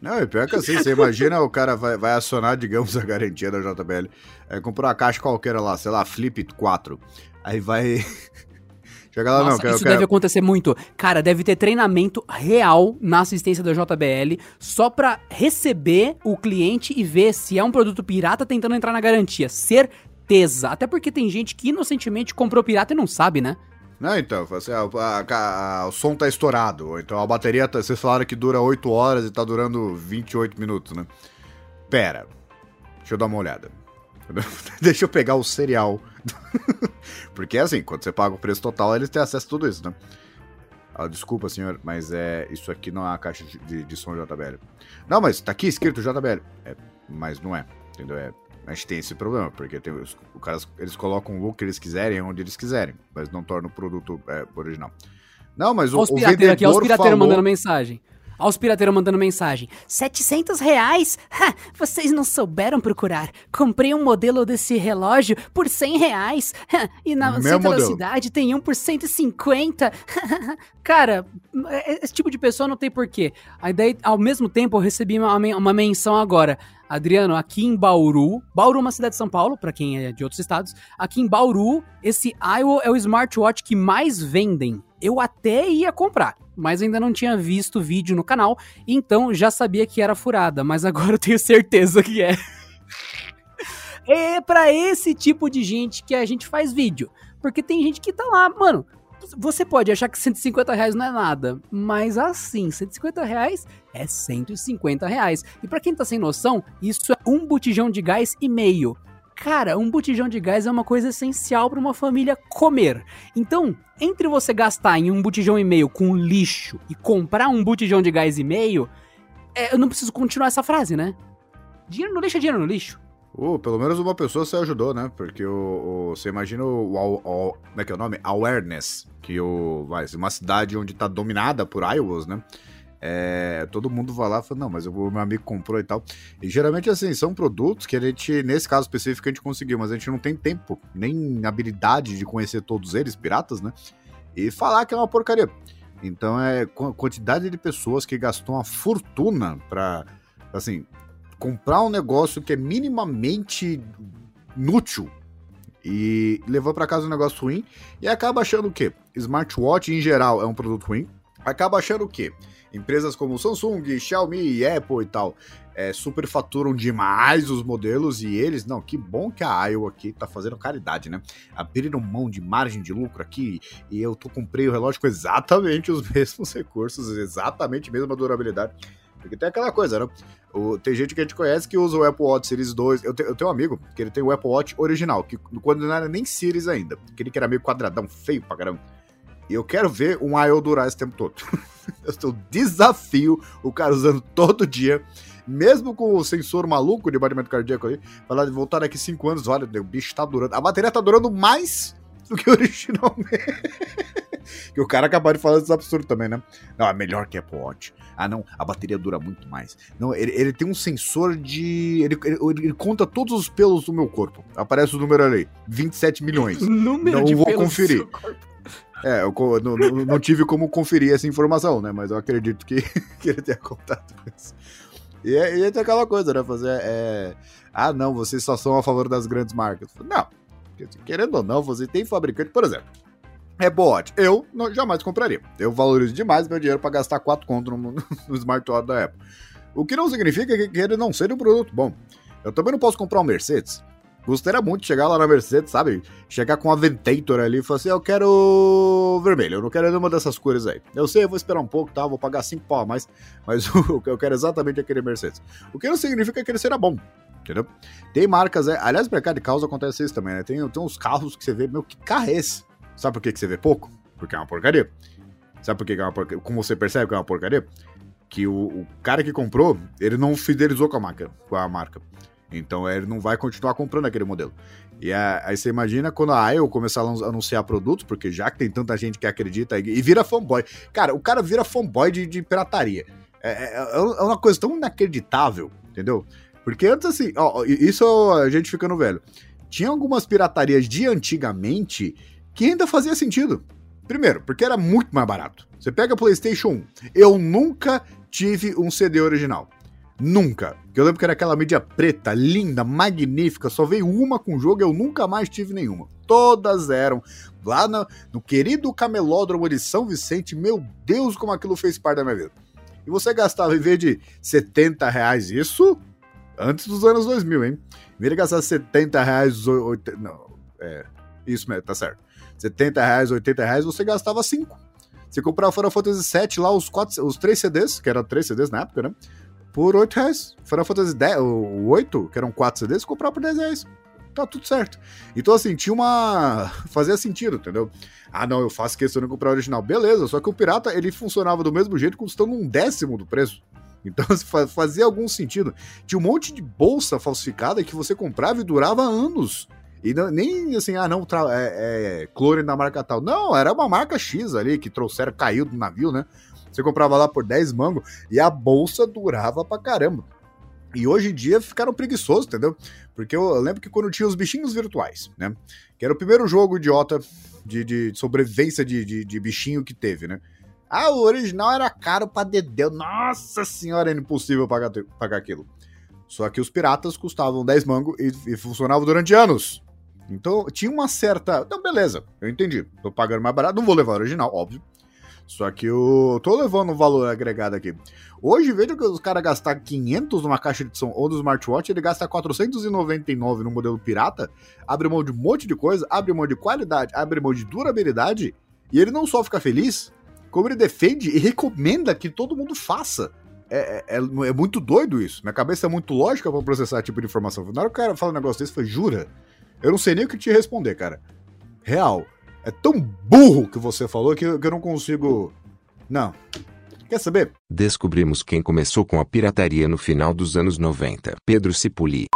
Não, e pior que assim, você imagina o cara vai, vai acionar, digamos, a garantia da JBL. É, comprou uma caixa qualquer lá, sei lá, Flip 4. Aí vai. Chega lá, Nossa, não, quero, Isso quero... deve acontecer muito. Cara, deve ter treinamento real na assistência da JBL só pra receber o cliente e ver se é um produto pirata tentando entrar na garantia. Certeza. Até porque tem gente que inocentemente comprou pirata e não sabe, né? Não, então, assim, a, a, a, o som tá estourado, ou então a bateria, tá, vocês falaram que dura 8 horas e tá durando 28 minutos, né? Pera, deixa eu dar uma olhada. deixa eu pegar o cereal. Porque assim, quando você paga o preço total, eles têm acesso a tudo isso, né? Ah, desculpa, senhor, mas é isso aqui não é a caixa de, de som JBL. Não, mas tá aqui escrito JBL. É, mas não é, entendeu? É a gente tem esse problema, porque tem os, os caras, eles colocam o look que eles quiserem, onde eles quiserem, mas não tornam o produto é, original. Não, mas o, os o vendedor aqui, os pirateiros falou... mandando mensagem. Olha os pirateiros mandando mensagem. 700 reais? Ha, vocês não souberam procurar. Comprei um modelo desse relógio por 100 reais. Ha, e na Meu centro modelo. da cidade tem um por 150. Cara, é, esse tipo de pessoa não tem porquê. Aí daí, ao mesmo tempo, eu recebi uma, uma menção agora. Adriano, aqui em Bauru, Bauru é uma cidade de São Paulo, para quem é de outros estados. Aqui em Bauru, esse Iowa é o smartwatch que mais vendem. Eu até ia comprar, mas ainda não tinha visto vídeo no canal, então já sabia que era furada, mas agora eu tenho certeza que é. é para esse tipo de gente que a gente faz vídeo. Porque tem gente que tá lá, mano, você pode achar que 150 reais não é nada, mas assim, 150 reais é 150 reais. E para quem tá sem noção, isso é um botijão de gás e meio. Cara, um botijão de gás é uma coisa essencial para uma família comer. Então, entre você gastar em um botijão e meio com lixo e comprar um botijão de gás e meio, é, eu não preciso continuar essa frase, né? Dinheiro no lixo é dinheiro no lixo. Uh, pelo menos uma pessoa você ajudou, né? Porque o, o você imagina o, o, o, Como é que é o nome? Awareness. Que o, vai, uma cidade onde tá dominada por Iowas, né? É, todo mundo vai lá e fala, não, mas o meu amigo comprou e tal. E geralmente, assim, são produtos que a gente, nesse caso específico, a gente conseguiu, mas a gente não tem tempo, nem habilidade de conhecer todos eles, piratas, né? E falar que é uma porcaria. Então, é quantidade de pessoas que gastou uma fortuna pra, assim, comprar um negócio que é minimamente inútil e levou para casa um negócio ruim e acaba achando o quê? Smartwatch em geral é um produto ruim. Acaba achando o quê? Empresas como Samsung, Xiaomi, Apple e tal é, superfaturam demais os modelos e eles, não, que bom que a Iowa aqui tá fazendo caridade, né? Abriram mão de margem de lucro aqui e eu tô comprei o relógio com exatamente os mesmos recursos, exatamente a mesma durabilidade. Porque tem aquela coisa, né? O, tem gente que a gente conhece que usa o Apple Watch Series 2. Eu, te, eu tenho um amigo que ele tem o Apple Watch original, que quando não era nem Series ainda. Aquele que era meio quadradão, feio pra caramba. E eu quero ver um I.O. durar esse tempo todo. eu desafio o cara usando todo dia, mesmo com o sensor maluco de batimento cardíaco aí, falar de voltar daqui 5 anos, olha, o bicho tá durando. A bateria tá durando mais do que originalmente. que o cara acabou de falar desse absurdo também, né? Não, é melhor que Apple Watch. Ah, não, a bateria dura muito mais. Não, ele, ele tem um sensor de. Ele, ele, ele, conta todos os pelos do meu corpo. Aparece o número ali: 27 milhões. Número não de vou conferir. É, eu não, não, tive como conferir essa informação, né? Mas eu acredito que, que ele tenha contado isso. E, é, e tem aquela coisa, né? Fazer. É, ah, não, vocês só são a favor das grandes marcas. Não. Querendo ou não, você tem fabricante, por exemplo. É bot. Eu não, jamais compraria. Eu valorizo demais meu dinheiro para gastar 4 conto no, no smartwatch da Apple. O que não significa que ele não seja um produto bom. Eu também não posso comprar um Mercedes. Gostaria muito de chegar lá na Mercedes, sabe? Chegar com a Aventator ali e falar assim: eu quero vermelho, eu não quero nenhuma dessas cores aí. Eu sei, eu vou esperar um pouco, tá? Vou pagar 5 pau a mais, mas eu quero exatamente aquele Mercedes. O que não significa que ele será bom, entendeu? Tem marcas, é, aliás, mercado de carros acontece isso também, né? Tem, tem uns carros que você vê, meu, que carro é esse? Sabe por que, que você vê pouco? Porque é uma porcaria. Sabe por que, que é uma porcaria? Como você percebe que é uma porcaria? Que o, o cara que comprou, ele não fidelizou com a marca. Com a marca. Então ele não vai continuar comprando aquele modelo. E aí você imagina quando a Apple começar a anunciar produtos, porque já que tem tanta gente que acredita e vira fanboy. Cara, o cara vira fanboy de, de pirataria. É, é, é, é uma coisa tão inacreditável, entendeu? Porque antes assim, ó, isso a gente ficando velho. Tinha algumas piratarias de antigamente que ainda fazia sentido. Primeiro, porque era muito mais barato. Você pega PlayStation 1. Eu nunca tive um CD original. Nunca. Eu lembro que era aquela mídia preta, linda, magnífica, só veio uma com o jogo e eu nunca mais tive nenhuma. Todas eram. Lá no, no querido camelódromo de São Vicente, meu Deus, como aquilo fez parte da minha vida. E você gastava, em vez de 70 reais, isso antes dos anos 2000, hein? Em vez de gastar 70 reais, 80, não, é, isso mesmo, tá certo. 70 reais, 80 reais, você gastava 5. Você comprava Final Fantasy VII lá, os, quatro, os 3 CDs, que eram 3 CDs na época, né? Por 8 reais. Final Fantasy 10, o 8, que eram 4 CDs, comprar por 10 reais. Tá tudo certo. Então, assim, tinha uma. Fazia sentido, entendeu? Ah, não, eu faço questão de comprar original. Beleza, só que o pirata ele funcionava do mesmo jeito, custando um décimo do preço. Então fazia algum sentido. Tinha um monte de bolsa falsificada que você comprava e durava anos. E não, nem assim, ah, não, é, é clone da marca tal. Não, era uma marca X ali que trouxeram, caiu do navio, né? Você comprava lá por 10 mangos e a bolsa durava pra caramba. E hoje em dia ficaram preguiçosos, entendeu? Porque eu lembro que quando tinha os bichinhos virtuais, né? Que era o primeiro jogo idiota de, de sobrevivência de, de, de, bichinho que teve, né? Ah, o original era caro pra dedéu. Nossa senhora, era impossível pagar, pagar aquilo. Só que os piratas custavam 10 mangos e, e funcionavam durante anos. Então tinha uma certa. Então, beleza, eu entendi. Tô pagando mais barato, não vou levar o original, óbvio. Só que eu tô levando um valor agregado aqui. Hoje, veja que os caras gastar 500 numa caixa de som ou no smartwatch, ele gasta 499 no modelo pirata, abre mão de um monte de coisa, abre mão de qualidade, abre mão de durabilidade, e ele não só fica feliz, como ele defende e recomenda que todo mundo faça. É, é, é, é muito doido isso. Minha cabeça é muito lógica para processar tipo de informação. Na hora que o cara fala um negócio desse, foi jura? Eu não sei nem o que te responder, cara. Real é tão burro que você falou que eu, que eu não consigo. Não. Quer saber? Descobrimos quem começou com a pirataria no final dos anos 90. Pedro Cipuli.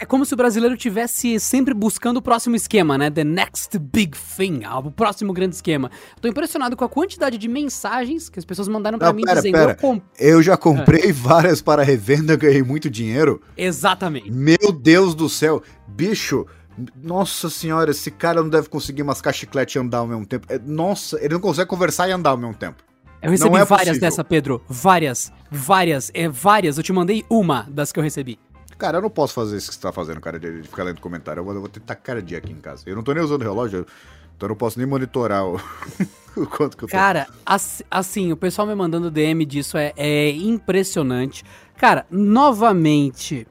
É como se o brasileiro tivesse sempre buscando o próximo esquema, né? The next big thing, o próximo grande esquema. Tô impressionado com a quantidade de mensagens que as pessoas mandaram para mim pera, dizendo pera. Eu, comp... eu, já comprei ah. várias para revenda, ganhei muito dinheiro. Exatamente. Meu Deus do céu, bicho, nossa senhora, esse cara não deve conseguir mascar chiclete e andar ao mesmo tempo. É, nossa, ele não consegue conversar e andar ao mesmo tempo. Eu recebi é várias possível. dessa, Pedro. Várias. Várias. É várias. Eu te mandei uma das que eu recebi. Cara, eu não posso fazer isso que você tá fazendo, cara, de, ficar lendo comentário. Eu vou, eu vou ter cara dia aqui em casa. Eu não tô nem usando relógio, então eu não posso nem monitorar o, o quanto que eu tô. Cara, assim, o pessoal me mandando DM disso é, é impressionante. Cara, novamente,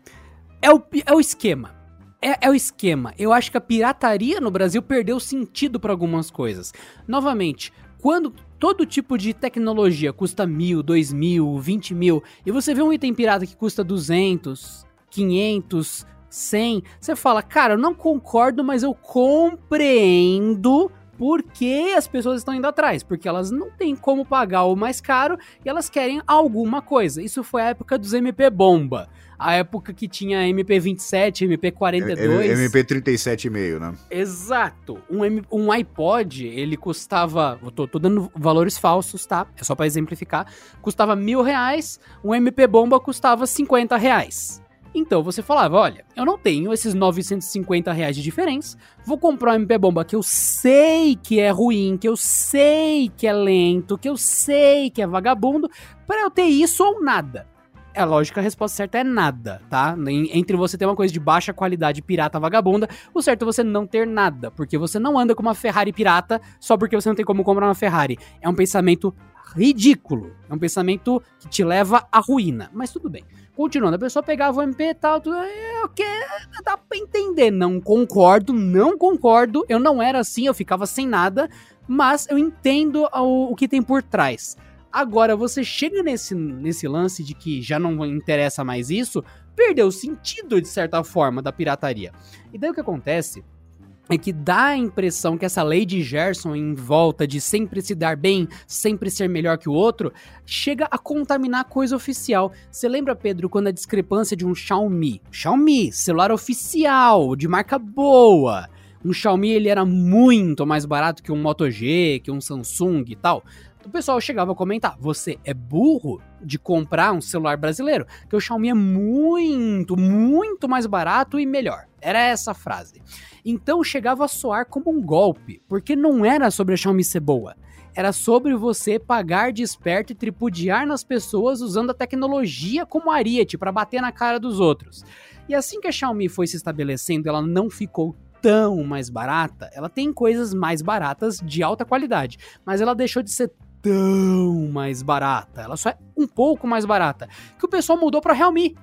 é o, é o esquema é, é, o esquema. Eu acho que a pirataria no Brasil perdeu sentido para algumas coisas. Novamente, quando todo tipo de tecnologia custa mil, dois mil, vinte mil, e você vê um item pirata que custa 200, 500, 100, você fala, cara, eu não concordo, mas eu compreendo por que as pessoas estão indo atrás, porque elas não têm como pagar o mais caro e elas querem alguma coisa. Isso foi a época dos MP Bomba a época que tinha MP27, MP42. MP37,5, né? Exato. Um, um iPod, ele custava. Eu tô, tô, dando valores falsos, tá? É só para exemplificar. Custava mil reais, um MP Bomba custava 50 reais. Então você falava: olha, eu não tenho esses 950 reais de diferença, vou comprar um MP Bomba que eu sei que é ruim, que eu sei que é lento, que eu sei que é vagabundo, para eu ter isso ou nada. É lógico, a resposta certa é nada, tá? Entre você ter uma coisa de baixa qualidade pirata vagabunda, o certo é você não ter nada, porque você não anda com uma Ferrari pirata só porque você não tem como comprar uma Ferrari. É um pensamento ridículo. É um pensamento que te leva à ruína. Mas tudo bem. Continuando, a pessoa pegava o MP e tal, tudo, é, o que dá pra entender. Não concordo, não concordo. Eu não era assim, eu ficava sem nada, mas eu entendo o, o que tem por trás. Agora, você chega nesse, nesse lance de que já não interessa mais isso, perdeu o sentido, de certa forma, da pirataria. E daí o que acontece é que dá a impressão que essa lei de Gerson em volta de sempre se dar bem, sempre ser melhor que o outro, chega a contaminar a coisa oficial. Você lembra, Pedro, quando a discrepância de um Xiaomi, Xiaomi, celular oficial, de marca boa, um Xiaomi ele era muito mais barato que um Moto G, que um Samsung e tal. O pessoal chegava a comentar: você é burro de comprar um celular brasileiro, que o Xiaomi é muito, muito mais barato e melhor. Era essa a frase. Então chegava a soar como um golpe, porque não era sobre a Xiaomi ser boa. Era sobre você pagar de esperto e tripudiar nas pessoas usando a tecnologia como ariete para bater na cara dos outros. E assim que a Xiaomi foi se estabelecendo, ela não ficou tão mais barata. Ela tem coisas mais baratas de alta qualidade, mas ela deixou de ser tão mais barata. Ela só é um pouco mais barata. Que o pessoal mudou para Realme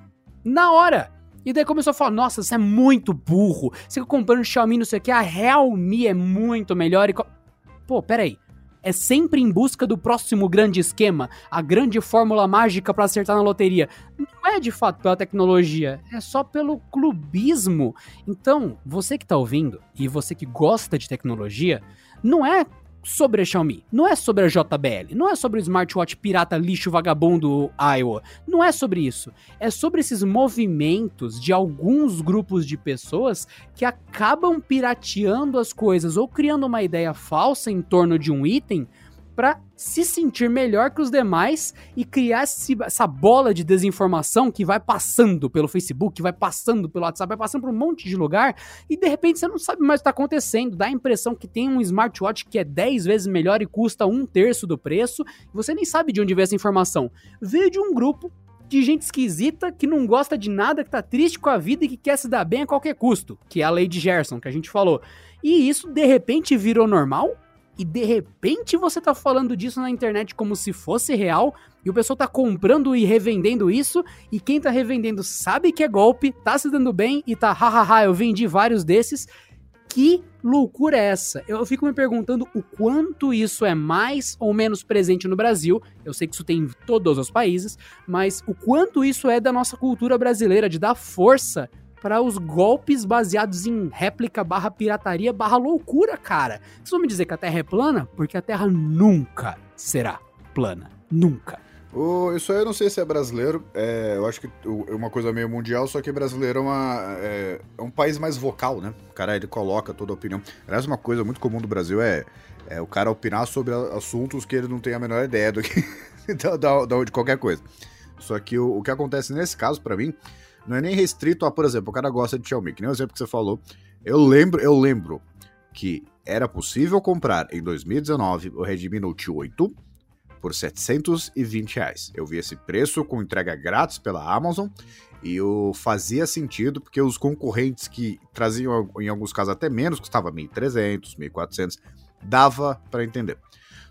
na hora. E daí começou a falar: Nossa, você é muito burro. Você fica comprando Xiaomi, não sei o que. A Realme é muito melhor. E... Pô, peraí. É sempre em busca do próximo grande esquema, a grande fórmula mágica para acertar na loteria. Não é de fato pela tecnologia, é só pelo clubismo. Então, você que tá ouvindo e você que gosta de tecnologia, não é sobre a Xiaomi, não é sobre a JBL, não é sobre o smartwatch pirata lixo vagabundo Iowa, não é sobre isso. É sobre esses movimentos de alguns grupos de pessoas que acabam pirateando as coisas ou criando uma ideia falsa em torno de um item para se sentir melhor que os demais e criar essa bola de desinformação que vai passando pelo Facebook, vai passando pelo WhatsApp, vai passando por um monte de lugar e de repente você não sabe mais o que está acontecendo. Dá a impressão que tem um smartwatch que é 10 vezes melhor e custa um terço do preço e você nem sabe de onde veio essa informação. Veio de um grupo de gente esquisita que não gosta de nada, que tá triste com a vida e que quer se dar bem a qualquer custo, que é a lei de Gerson que a gente falou. E isso de repente virou normal? E de repente você tá falando disso na internet como se fosse real, e o pessoal tá comprando e revendendo isso, e quem tá revendendo sabe que é golpe, tá se dando bem e tá hahaha, eu vendi vários desses. Que loucura é essa? Eu fico me perguntando o quanto isso é mais ou menos presente no Brasil. Eu sei que isso tem em todos os países, mas o quanto isso é da nossa cultura brasileira de dar força para os golpes baseados em réplica barra pirataria barra loucura, cara. Vocês vão me dizer que a Terra é plana? Porque a Terra nunca será plana. Nunca. Oh, isso aí eu não sei se é brasileiro, é, eu acho que é uma coisa meio mundial, só que brasileiro é, uma, é, é, um país mais vocal, né? O cara ele coloca toda a opinião. Aliás, uma coisa muito comum do Brasil é, é o cara opinar sobre assuntos que ele não tem a menor ideia do que da, da, de qualquer coisa. Só que o, o que acontece nesse caso, para mim, não é nem restrito a, por exemplo, o cara gosta de Xiaomi, que nem o exemplo que você falou. Eu lembro, eu lembro que era possível comprar em 2019 o Redmi Note 8 por 720 reais. Eu vi esse preço com entrega grátis pela Amazon e o fazia sentido porque os concorrentes que traziam em alguns casos até menos, custava 1.300, 1.400, dava para entender.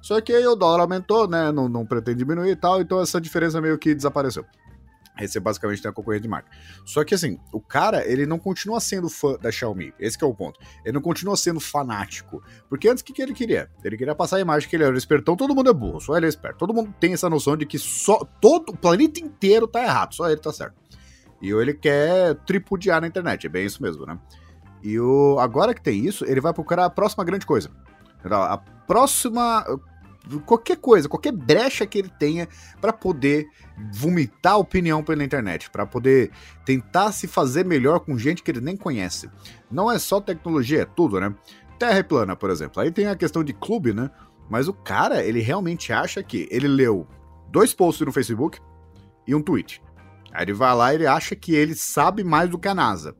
Só que aí o dólar aumentou, né? Não, não pretende diminuir e tal, então essa diferença meio que desapareceu. Esse é basicamente tem a concorrente de marca. Só que assim, o cara, ele não continua sendo fã da Xiaomi. Esse é o ponto. Ele não continua sendo fanático. Porque antes, o que, que ele queria? Ele queria passar a imagem que ele era espertão, todo mundo é burro, só ele é esperto. Todo mundo tem essa noção de que só todo o planeta inteiro tá errado, só ele tá certo. E ele quer tripudiar na internet, é bem isso mesmo, né? E o, agora que tem isso, ele vai procurar a próxima grande coisa. A próxima qualquer coisa, qualquer brecha que ele tenha para poder vomitar opinião pela internet, para poder tentar se fazer melhor com gente que ele nem conhece. Não é só tecnologia, é tudo, né? Terra plana, por exemplo. Aí tem a questão de clube, né? Mas o cara, ele realmente acha que ele leu dois posts no Facebook e um tweet. Aí ele vai lá e ele acha que ele sabe mais do que a NASA.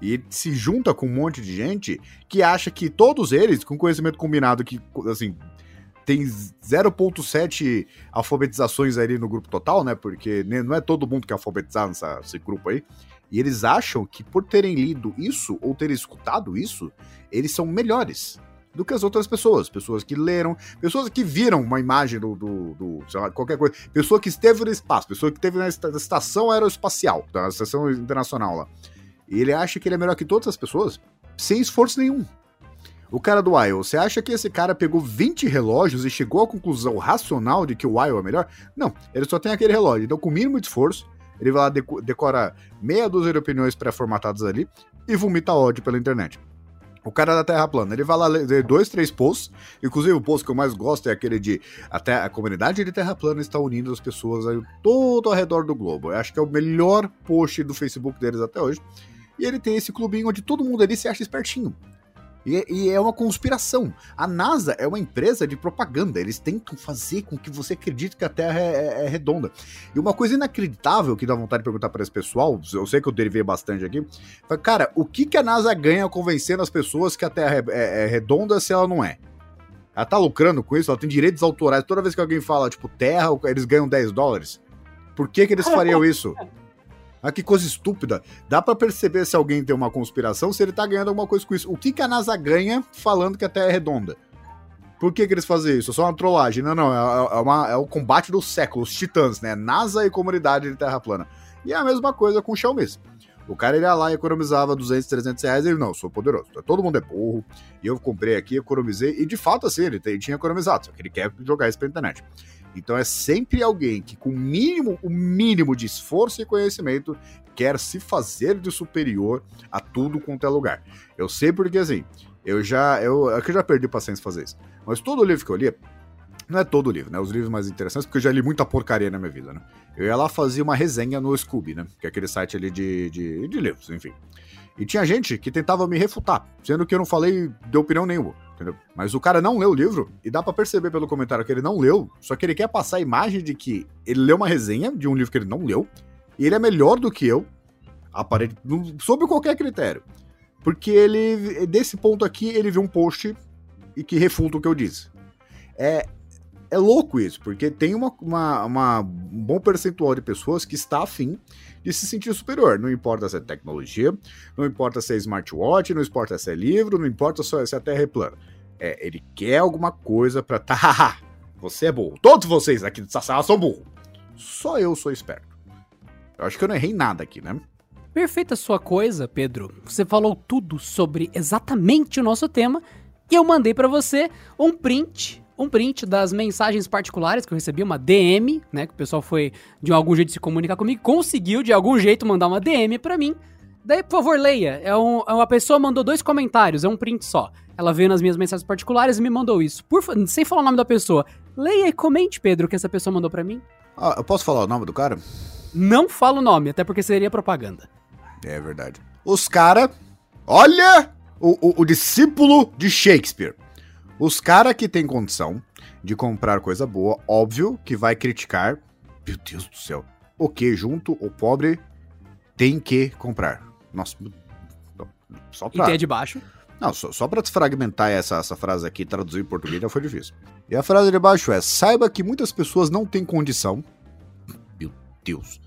E ele se junta com um monte de gente que acha que todos eles, com conhecimento combinado, que, assim, tem 0.7 alfabetizações ali no grupo total, né? Porque não é todo mundo que é alfabetizado nessa, nesse grupo aí. E eles acham que por terem lido isso ou terem escutado isso, eles são melhores. do que as outras pessoas. Pessoas que leram, pessoas que viram uma imagem do, do, do sei lá, qualquer coisa. Pessoa que esteve no espaço, pessoa que esteve na estação aeroespacial, na estação internacional lá. E ele acha que ele é melhor que todas as pessoas, sem esforço nenhum. O cara do Wild, você acha que esse cara pegou 20 relógios e chegou à conclusão racional de que o Wild é melhor? Não, ele só tem aquele relógio. Então, com o mínimo de esforço, ele vai lá, decora meia dúzia de opiniões pré-formatadas ali e vomita ódio pela internet. O cara da Terra plana, ele vai lá ler dois, três posts. Inclusive, o post que eu mais gosto é aquele de até a comunidade de Terra plana está unindo as pessoas aí todo ao redor do globo. Eu acho que é o melhor post do Facebook deles até hoje. E ele tem esse clubinho onde todo mundo ali se acha espertinho. E, e, é uma conspiração. A NASA é uma empresa de propaganda. Eles tentam fazer com que você acredite que a Terra é, é, é redonda. E uma coisa inacreditável que dá vontade de perguntar para esse pessoal, eu sei que eu derivei bastante aqui, foi, cara, o que, que a NASA ganha convencendo as pessoas que a Terra é, é, é redonda se ela não é? Ela tá lucrando com isso, ela tem direitos autorais. Toda vez que alguém fala, tipo, Terra, eles ganham 10 dólares. Por que, que eles fariam isso? Ah, que coisa estúpida. Dá para perceber se alguém tem uma conspiração, se ele tá ganhando alguma coisa com isso. O que, que a NASA ganha falando que a Terra é redonda? Por que, que eles fazem isso? É só uma trollagem. Não, não, é, é, uma, é o combate do século, os titãs, né? NASA e comunidade de Terra plana. E é a mesma coisa com o Xiaomi. O cara ia lá e economizava 200, 300 reais e ele, não, sou poderoso. Todo mundo é burro. E eu comprei aqui, economizei. E de fato, assim, ele tinha economizado. Só que ele quer jogar isso pra internet. Então é sempre alguém que, com o mínimo, o mínimo de esforço e conhecimento, quer se fazer de superior a tudo quanto é lugar. Eu sei porque assim, eu já. Eu, é eu já perdi paciência fazer isso. Mas todo livro que eu li, não é todo livro, né? Os livros mais interessantes, porque eu já li muita porcaria na minha vida, né? Eu ia lá fazer uma resenha no Scooby, né? Que é aquele site ali de, de, de livros, enfim. E tinha gente que tentava me refutar, sendo que eu não falei de opinião nenhuma, entendeu? Mas o cara não leu o livro, e dá para perceber pelo comentário que ele não leu, só que ele quer passar a imagem de que ele leu uma resenha de um livro que ele não leu, e ele é melhor do que eu, aparente, sob qualquer critério. Porque ele, desse ponto aqui, ele viu um post e que refuta o que eu disse. É, é louco isso, porque tem uma, uma, uma, um bom percentual de pessoas que está afim de se sentir superior. Não importa se é tecnologia, não importa se é smartwatch, não importa se é livro, não importa se a Terra é plana. É, ele quer alguma coisa pra. Tá, você é burro. Todos vocês aqui dessa sala são burros. Só eu sou esperto. Eu acho que eu não errei nada aqui, né? Perfeita sua coisa, Pedro. Você falou tudo sobre exatamente o nosso tema e eu mandei para você um print um print das mensagens particulares que eu recebi, uma DM, né? Que o pessoal foi de algum jeito se comunicar comigo, conseguiu de algum jeito mandar uma DM para mim. Daí, por favor, leia. É, um, é uma pessoa mandou dois comentários, é um print só. Ela veio nas minhas mensagens particulares e me mandou isso. Por, sem falar o nome da pessoa. Leia e comente, Pedro, o que essa pessoa mandou para mim. Ah, eu posso falar o nome do cara? Não fala o nome, até porque seria propaganda. É verdade. Os cara, olha o, o, o discípulo de Shakespeare. Os caras que tem condição de comprar coisa boa, óbvio que vai criticar. Meu Deus do céu. O que junto, o pobre tem que comprar. Nossa, só pra... E de baixo? Não, só, só pra desfragmentar essa, essa frase aqui, traduzir em português já foi difícil. E a frase de baixo é: saiba que muitas pessoas não têm condição. Meu Deus.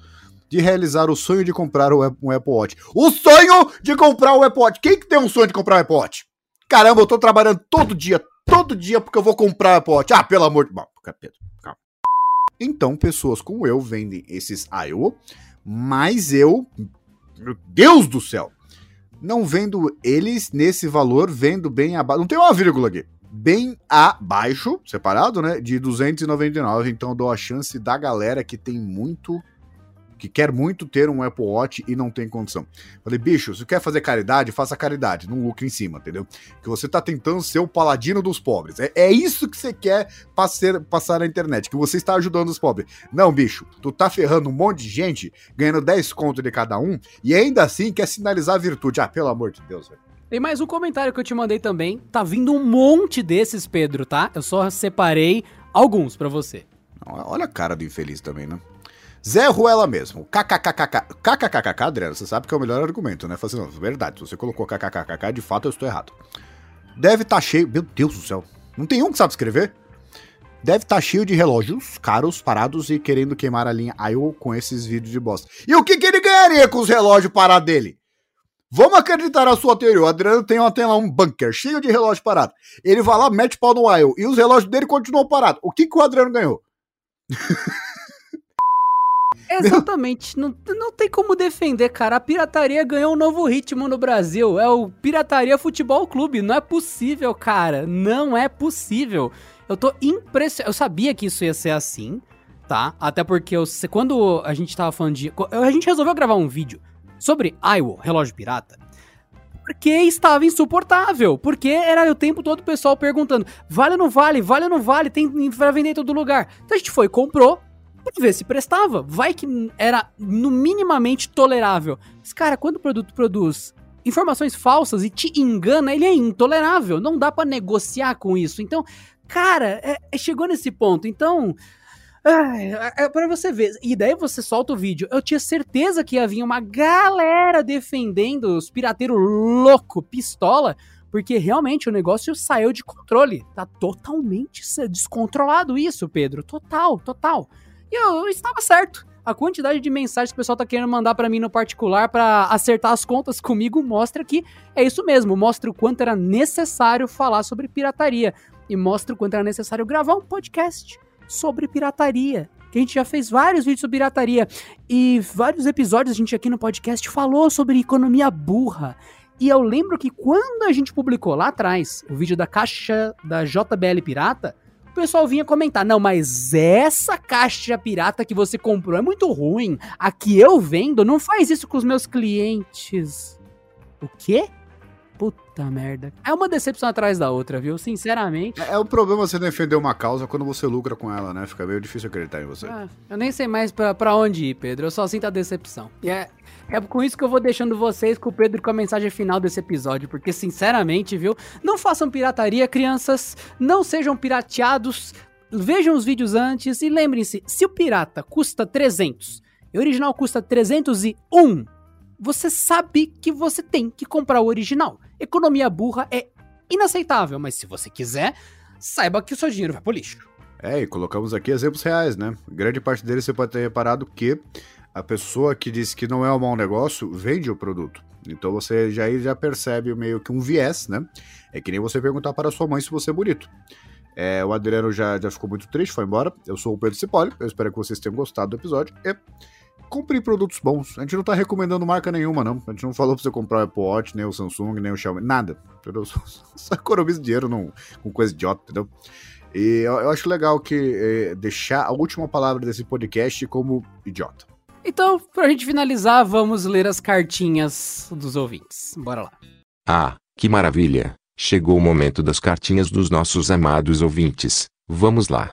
De realizar o sonho de comprar um Apple Watch. O sonho de comprar um Apple Watch! Quem que tem um sonho de comprar um Apple Watch? Caramba, eu tô trabalhando todo dia, todo dia porque eu vou comprar pote. Ah, pelo amor de Deus. Pedro, calma. Então, pessoas como eu vendem esses IO, mas eu, meu Deus do céu, não vendo eles nesse valor, vendo bem abaixo. Não tem uma vírgula aqui. Bem abaixo, separado, né? De 299. Então, dou a chance da galera que tem muito que quer muito ter um Apple Watch e não tem condição. Falei, bicho, se quer fazer caridade, faça caridade, não lucre em cima, entendeu? Que você tá tentando ser o paladino dos pobres. É, é isso que você quer passar, passar na internet, que você está ajudando os pobres. Não, bicho, tu tá ferrando um monte de gente, ganhando 10 conto de cada um, e ainda assim quer sinalizar a virtude. Ah, pelo amor de Deus, velho. Tem mais um comentário que eu te mandei também. Tá vindo um monte desses, Pedro, tá? Eu só separei alguns para você. Olha a cara do infeliz também, né? Zé Ruela mesmo. KKKKK. KKKKK, Adriano, você sabe que é o melhor argumento, né? Fazendo, assim, verdade, se você colocou KKKKK, de fato eu estou errado. Deve estar tá cheio. Meu Deus do céu. Não tem um que sabe escrever? Deve estar tá cheio de relógios caros, parados e querendo queimar a linha IO com esses vídeos de bosta. E o que, que ele ganharia com os relógios parados dele? Vamos acreditar na sua teoria. O Adriano tem, tem lá um bunker cheio de relógio parado. Ele vai lá, mete pau no Wild e os relógios dele continuam parados. O que, que o Adriano ganhou? Exatamente. Não, não tem como defender, cara. A pirataria ganhou um novo ritmo no Brasil. É o Pirataria Futebol Clube. Não é possível, cara. Não é possível. Eu tô impressionado. Eu sabia que isso ia ser assim, tá? Até porque eu, quando a gente tava falando de. A gente resolveu gravar um vídeo sobre IWO, relógio pirata. Porque estava insuportável. Porque era o tempo todo o pessoal perguntando: vale ou não vale? Vale ou não vale? Tem pra vender em todo lugar. Então a gente foi, comprou, pra ver se prestava. Vai que era no minimamente tolerável. Mas, cara, quando o produto produz informações falsas e te engana, ele é intolerável. Não dá para negociar com isso. Então, cara, é, é, chegou nesse ponto. Então. É, é para você ver. E daí você solta o vídeo. Eu tinha certeza que ia vir uma galera defendendo os pirateiros louco, pistola, porque realmente o negócio saiu de controle. Tá totalmente descontrolado isso, Pedro. Total, total. E eu, estava certo. A quantidade de mensagens que o pessoal tá querendo mandar para mim no particular para acertar as contas comigo mostra que é isso mesmo, mostra o quanto era necessário falar sobre pirataria e mostra o quanto era necessário gravar um podcast sobre pirataria. Que a gente já fez vários vídeos sobre pirataria e vários episódios a gente aqui no podcast falou sobre economia burra. E eu lembro que quando a gente publicou lá atrás o vídeo da caixa da JBL Pirata, o pessoal vinha comentar: não, mas essa caixa pirata que você comprou é muito ruim. A que eu vendo não faz isso com os meus clientes. O quê? Puta merda. É uma decepção atrás da outra, viu? Sinceramente. É, é o problema você defender uma causa quando você lucra com ela, né? Fica meio difícil acreditar em você. Ah, eu nem sei mais pra, pra onde ir, Pedro. Eu só sinto a decepção. E é, é com isso que eu vou deixando vocês com o Pedro com a mensagem final desse episódio. Porque, sinceramente, viu? Não façam pirataria, crianças. Não sejam pirateados. Vejam os vídeos antes e lembrem-se: se o pirata custa 300 e o original custa 301, você sabe que você tem que comprar o original. Economia burra é inaceitável, mas se você quiser, saiba que o seu dinheiro vai pro lixo. É, e colocamos aqui exemplos reais, né? Grande parte deles você pode ter reparado que a pessoa que disse que não é um mau negócio vende o produto. Então você já, já percebe meio que um viés, né? É que nem você perguntar para sua mãe se você é bonito. É, o Adriano já, já ficou muito triste, foi embora. Eu sou o Pedro Cipolli, eu espero que vocês tenham gostado do episódio. E compre produtos bons. A gente não tá recomendando marca nenhuma, não. A gente não falou pra você comprar o Apple Watch, nem o Samsung, nem o Xiaomi, nada. Entendeu? Só economiza dinheiro não, com coisa idiota, entendeu? E eu, eu acho legal que é, deixar a última palavra desse podcast como idiota. Então, pra gente finalizar, vamos ler as cartinhas dos ouvintes. Bora lá. Ah, que maravilha! Chegou o momento das cartinhas dos nossos amados ouvintes. Vamos lá.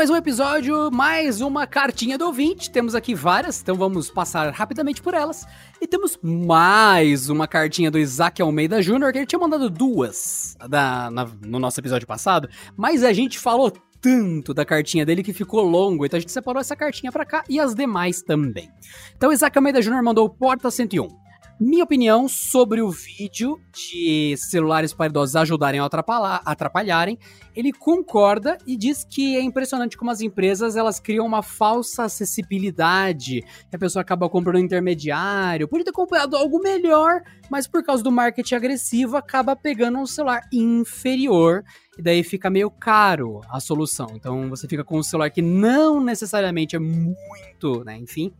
Mais um episódio, mais uma cartinha do ouvinte. Temos aqui várias, então vamos passar rapidamente por elas. E temos mais uma cartinha do Isaac Almeida Jr., que ele tinha mandado duas da, na, no nosso episódio passado, mas a gente falou tanto da cartinha dele que ficou longo, então a gente separou essa cartinha para cá e as demais também. Então, Isaac Almeida Jr. mandou Porta 101. Minha opinião sobre o vídeo de celulares para idosos ajudarem a atrapalharem, ele concorda e diz que é impressionante como as empresas elas criam uma falsa acessibilidade, que a pessoa acaba comprando um intermediário, podia ter comprado algo melhor, mas por causa do marketing agressivo acaba pegando um celular inferior e daí fica meio caro a solução. Então você fica com um celular que não necessariamente é muito, né, enfim,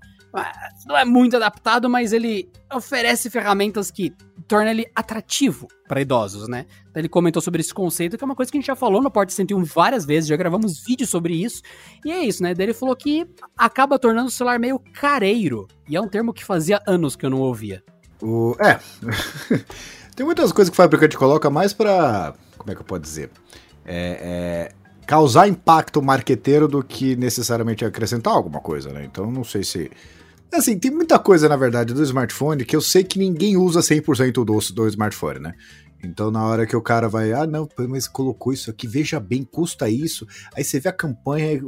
não é muito adaptado, mas ele oferece ferramentas que tornam ele atrativo para idosos, né? Então ele comentou sobre esse conceito, que é uma coisa que a gente já falou no Porta 101 várias vezes, já gravamos vídeos sobre isso. E é isso, né? Daí ele falou que acaba tornando o celular meio careiro. E é um termo que fazia anos que eu não ouvia. O, é. Tem muitas coisas que o fabricante coloca mais para, como é que eu posso dizer? É, é, causar impacto marqueteiro do que necessariamente acrescentar alguma coisa, né? Então não sei se Assim, tem muita coisa, na verdade, do smartphone que eu sei que ninguém usa 100% do, do smartphone, né? Então, na hora que o cara vai, ah, não, mas colocou isso aqui, veja bem, custa isso. Aí você vê a campanha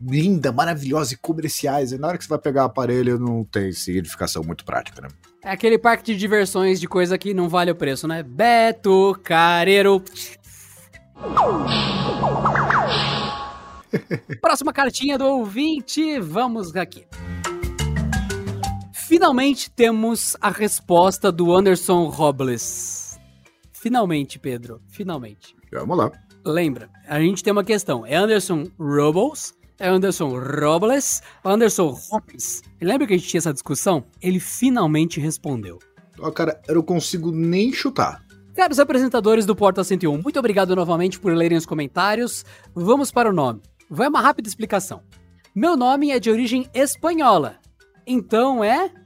linda, maravilhosa e comerciais. E na hora que você vai pegar o aparelho, não tem significação muito prática, né? É aquele parque de diversões de coisa que não vale o preço, né? Beto Careiro. Próxima cartinha do ouvinte, vamos aqui. Finalmente temos a resposta do Anderson Robles. Finalmente, Pedro. Finalmente. Vamos lá. Lembra, a gente tem uma questão. É Anderson Robles? É Anderson Robles? Anderson Robles? Lembra que a gente tinha essa discussão? Ele finalmente respondeu. Ó, cara, eu não consigo nem chutar. Caros apresentadores do Porta 101, muito obrigado novamente por lerem os comentários. Vamos para o nome. Vai uma rápida explicação. Meu nome é de origem espanhola, então é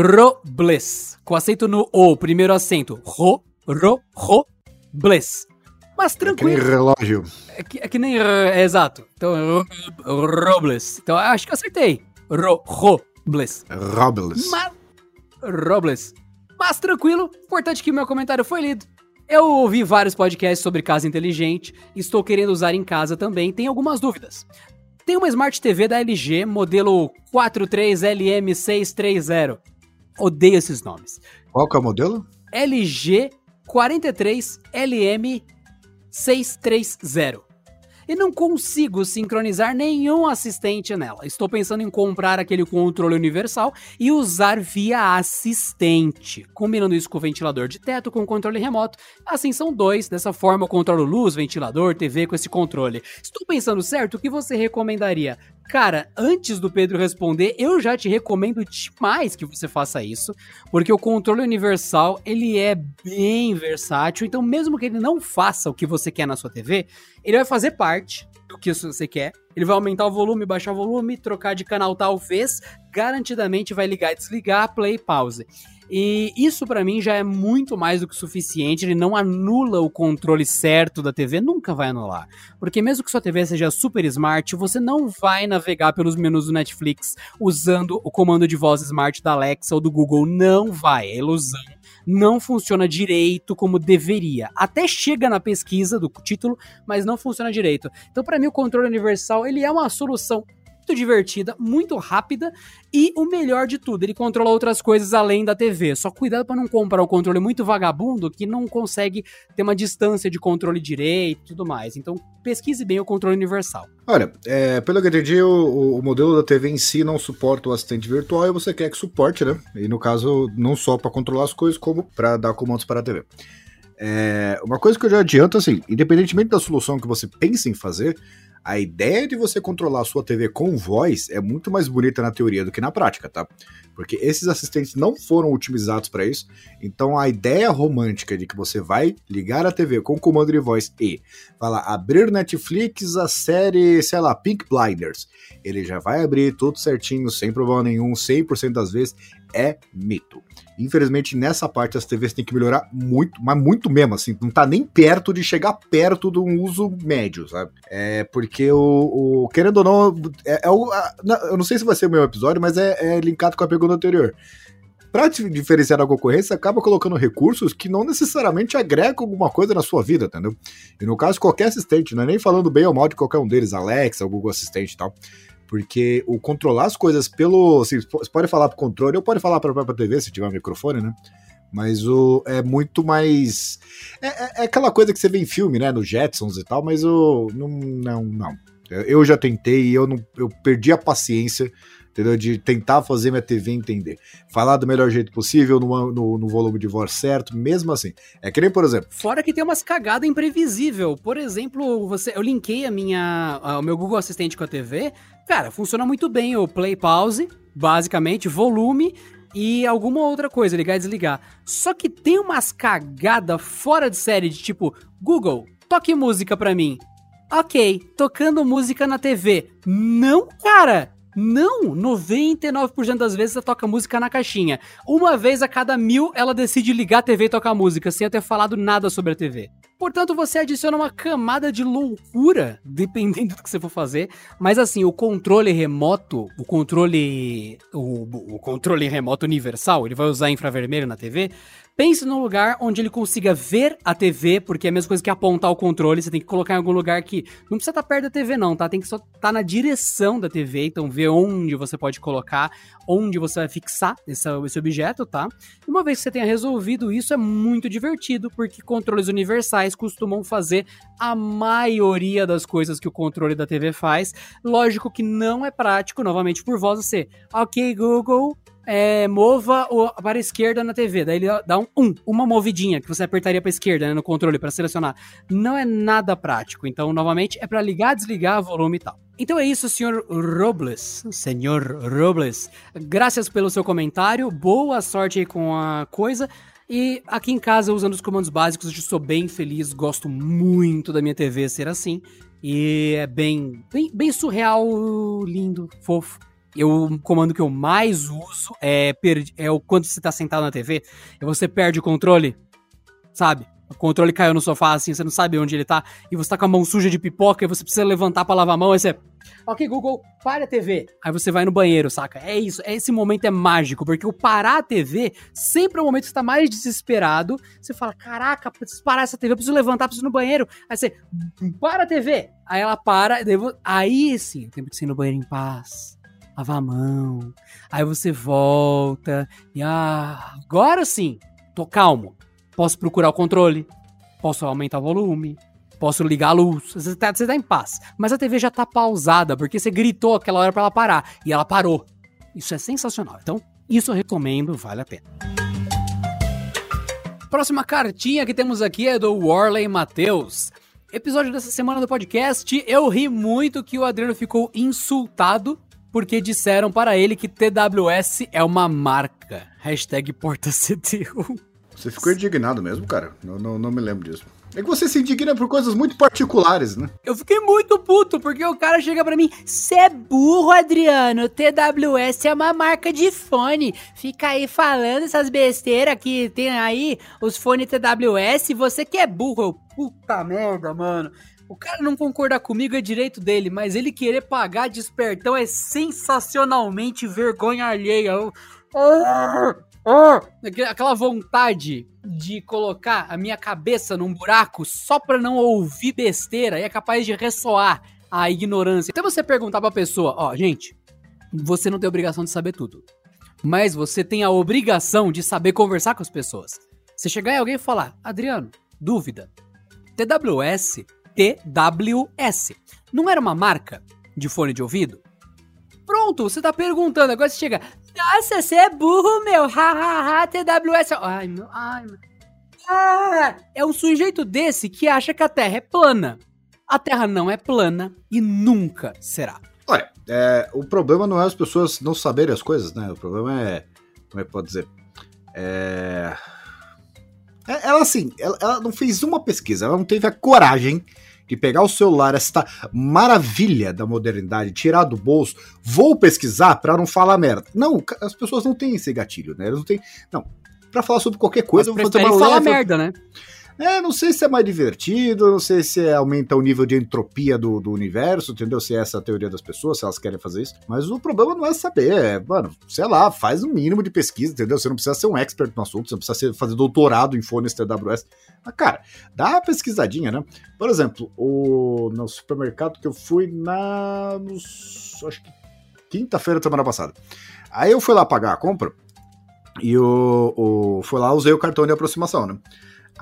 Robles, com acento no O, primeiro acento. Ro, ro, ro, bles. Mas tranquilo. É que nem relógio. É que, é que nem. É, exato. Então, Robles. Então, acho que acertei. Ro, Robles. Robles. Mas, Robles. Mas tranquilo, importante que meu comentário foi lido. Eu ouvi vários podcasts sobre casa inteligente, estou querendo usar em casa também, tenho algumas dúvidas. Tem uma Smart TV da LG, modelo 43LM630. Odeio esses nomes. Qual que é o modelo? LG 43LM630 e não consigo sincronizar nenhum assistente nela. Estou pensando em comprar aquele controle universal e usar via assistente, combinando isso com o ventilador de teto com o controle remoto. Assim são dois, dessa forma eu controlo luz, ventilador, TV com esse controle. Estou pensando certo, o que você recomendaria? Cara, antes do Pedro responder, eu já te recomendo demais que você faça isso, porque o controle universal, ele é bem versátil, então mesmo que ele não faça o que você quer na sua TV, ele vai fazer parte do que você quer. Ele vai aumentar o volume, baixar o volume, trocar de canal talvez, garantidamente vai ligar e desligar, play, pause. E isso para mim já é muito mais do que suficiente. Ele não anula o controle certo da TV, nunca vai anular. Porque mesmo que sua TV seja super smart, você não vai navegar pelos menus do Netflix usando o comando de voz smart da Alexa ou do Google. Não vai, é ilusão não funciona direito como deveria. Até chega na pesquisa do título, mas não funciona direito. Então, para mim, o controle universal ele é uma solução muito divertida, muito rápida e o melhor de tudo, ele controla outras coisas além da TV. Só cuidado para não comprar o um controle muito vagabundo que não consegue ter uma distância de controle direito e tudo mais. Então pesquise bem o controle universal. Olha, é, pelo que eu entendi, o, o, modelo da TV em si não suporta o assistente virtual e você quer que suporte, né? E no caso, não só para controlar as coisas, como para dar comandos para a TV. É, uma coisa que eu já adianto, assim, independentemente da solução que você pense em fazer, a ideia de você controlar a sua TV com voz é muito mais bonita na teoria do que na prática, tá? Porque esses assistentes não foram otimizados para isso. Então a ideia romântica de que você vai ligar a TV com comando de voz e falar abrir Netflix a série, sei lá, Pink Blinders, ele já vai abrir tudo certinho, sem problema nenhum, 100% das vezes é mito. Infelizmente, nessa parte as TVs têm que melhorar muito, mas muito mesmo, assim, não tá nem perto de chegar perto de um uso médio, sabe? É porque o, o querendo ou não, é, é o, a, eu não sei se vai ser o meu episódio, mas é, é linkado com a pergunta anterior. Para diferenciar da concorrência, acaba colocando recursos que não necessariamente agregam alguma coisa na sua vida, entendeu? E no caso, qualquer assistente, não é nem falando bem ou mal de qualquer um deles, Alexa, o Google Assistente e tal. Porque o controlar as coisas pelo. Assim, você pode falar pro controle ou pode falar para a própria TV se tiver um microfone, né? Mas o, é muito mais. É, é, é, aquela coisa que você vê em filme, né? No Jetsons e tal, mas o. Não, não, não. Eu já tentei e eu, não, eu perdi a paciência entendeu? De tentar fazer minha TV entender. Falar do melhor jeito possível, no, no, no, volume de voz certo, mesmo assim. É que nem, por exemplo. Fora que tem umas cagadas imprevisível. Por exemplo, você, eu linkei a minha, o meu Google Assistente com a TV. Cara, funciona muito bem o play pause, basicamente, volume e alguma outra coisa, ligar e desligar. Só que tem umas cagadas fora de série de tipo, Google, toque música pra mim. Ok, tocando música na TV. Não, cara! Não, 99% das vezes ela toca música na caixinha. Uma vez a cada mil ela decide ligar a TV e tocar música, sem ter falado nada sobre a TV. Portanto, você adiciona uma camada de loucura, dependendo do que você for fazer. Mas assim, o controle remoto, o controle. O, o controle remoto universal, ele vai usar infravermelho na TV. Pense num lugar onde ele consiga ver a TV, porque é a mesma coisa que apontar o controle. Você tem que colocar em algum lugar que não precisa estar perto da TV, não, tá? Tem que só estar tá na direção da TV. Então, ver onde você pode colocar, onde você vai fixar esse, esse objeto, tá? E uma vez que você tenha resolvido isso, é muito divertido, porque controles universais costumam fazer a maioria das coisas que o controle da TV faz. Lógico que não é prático, novamente, por voz você, ok, Google, é, mova o, para a esquerda na TV. Daí ele dá um, um uma movidinha que você apertaria para esquerda né, no controle para selecionar. Não é nada prático. Então, novamente, é para ligar, desligar, volume e tal. Então é isso, senhor Robles. Senhor Robles, graças pelo seu comentário. Boa sorte aí com a coisa. E aqui em casa, usando os comandos básicos, eu estou bem feliz. Gosto muito da minha TV ser assim. E é bem, bem, bem surreal, lindo, fofo. Eu, o comando que eu mais uso é, é o quando você está sentado na TV e você perde o controle, sabe? O controle caiu no sofá, assim, você não sabe onde ele tá, e você tá com a mão suja de pipoca, e você precisa levantar pra lavar a mão, aí você. Ok, Google, para a TV. Aí você vai no banheiro, saca? É isso, esse momento é mágico, porque o parar a TV sempre é o momento que você tá mais desesperado. Você fala, caraca, preciso parar essa TV, preciso levantar, preciso ir no banheiro. Aí você, para a TV. Aí ela para, aí sim, tem que ir no banheiro em paz lavar a mão. Aí você volta e ah, agora sim, tô calmo. Posso procurar o controle, posso aumentar o volume, posso ligar a luz. Você tá, você tá em paz. Mas a TV já tá pausada porque você gritou aquela hora para ela parar e ela parou. Isso é sensacional. Então, isso eu recomendo, vale a pena. Próxima cartinha que temos aqui é do Warley Matheus. Episódio dessa semana do podcast, eu ri muito que o Adriano ficou insultado porque disseram para ele que TWS é uma marca. Hashtag PortaCTU. Você ficou indignado mesmo, cara? Não, não, não me lembro disso. É que você se indigna por coisas muito particulares, né? Eu fiquei muito puto, porque o cara chega pra mim, cê é burro, Adriano, TWS é uma marca de fone. Fica aí falando essas besteiras que tem aí, os fones TWS, você que é burro. Eu, puta merda, mano. O cara não concordar comigo é direito dele, mas ele querer pagar de espertão é sensacionalmente vergonha alheia. Eu, Aquela vontade de colocar a minha cabeça num buraco só pra não ouvir besteira e é capaz de ressoar a ignorância. Até você perguntar pra pessoa, ó, gente, você não tem obrigação de saber tudo. Mas você tem a obrigação de saber conversar com as pessoas. Você chegar em alguém e falar, Adriano, dúvida. TWS, TWS, não era uma marca de fone de ouvido? Pronto, você tá perguntando, agora você chega, nossa, você é burro, meu. Hahaha, TWS. Ai, meu. Ai, meu. Ah, é um sujeito desse que acha que a Terra é plana. A Terra não é plana e nunca será. Olha, é, o problema não é as pessoas não saberem as coisas, né? O problema é. Como é que pode dizer? É. é ela, assim, ela, ela não fez uma pesquisa, ela não teve a coragem de pegar o celular, esta maravilha da modernidade, tirar do bolso, vou pesquisar para não falar merda. Não, as pessoas não têm esse gatilho, né? Eles não têm. Não. Pra falar sobre qualquer coisa, eu vou fazer uma falar merda, né? É, não sei se é mais divertido, não sei se aumenta o nível de entropia do, do universo, entendeu? Se é essa a teoria das pessoas, se elas querem fazer isso. Mas o problema não é saber, é, mano, sei lá, faz um mínimo de pesquisa, entendeu? Você não precisa ser um expert no assunto, você não precisa ser, fazer doutorado em fones TWS. Mas, cara, dá uma pesquisadinha, né? Por exemplo, o, no supermercado que eu fui na. Acho que quinta-feira da semana passada. Aí eu fui lá pagar a compra e o, o, fui lá, usei o cartão de aproximação, né?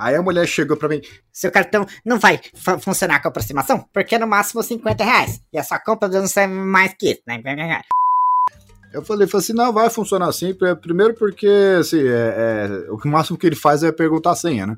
Aí a mulher chegou pra mim: Seu cartão não vai funcionar com aproximação? Porque é no máximo 50 reais. E a sua compra não sai mais que isso, né? Eu falei, falei assim, não, vai funcionar assim. Primeiro porque, assim, é, é, o máximo que ele faz é perguntar a senha, né?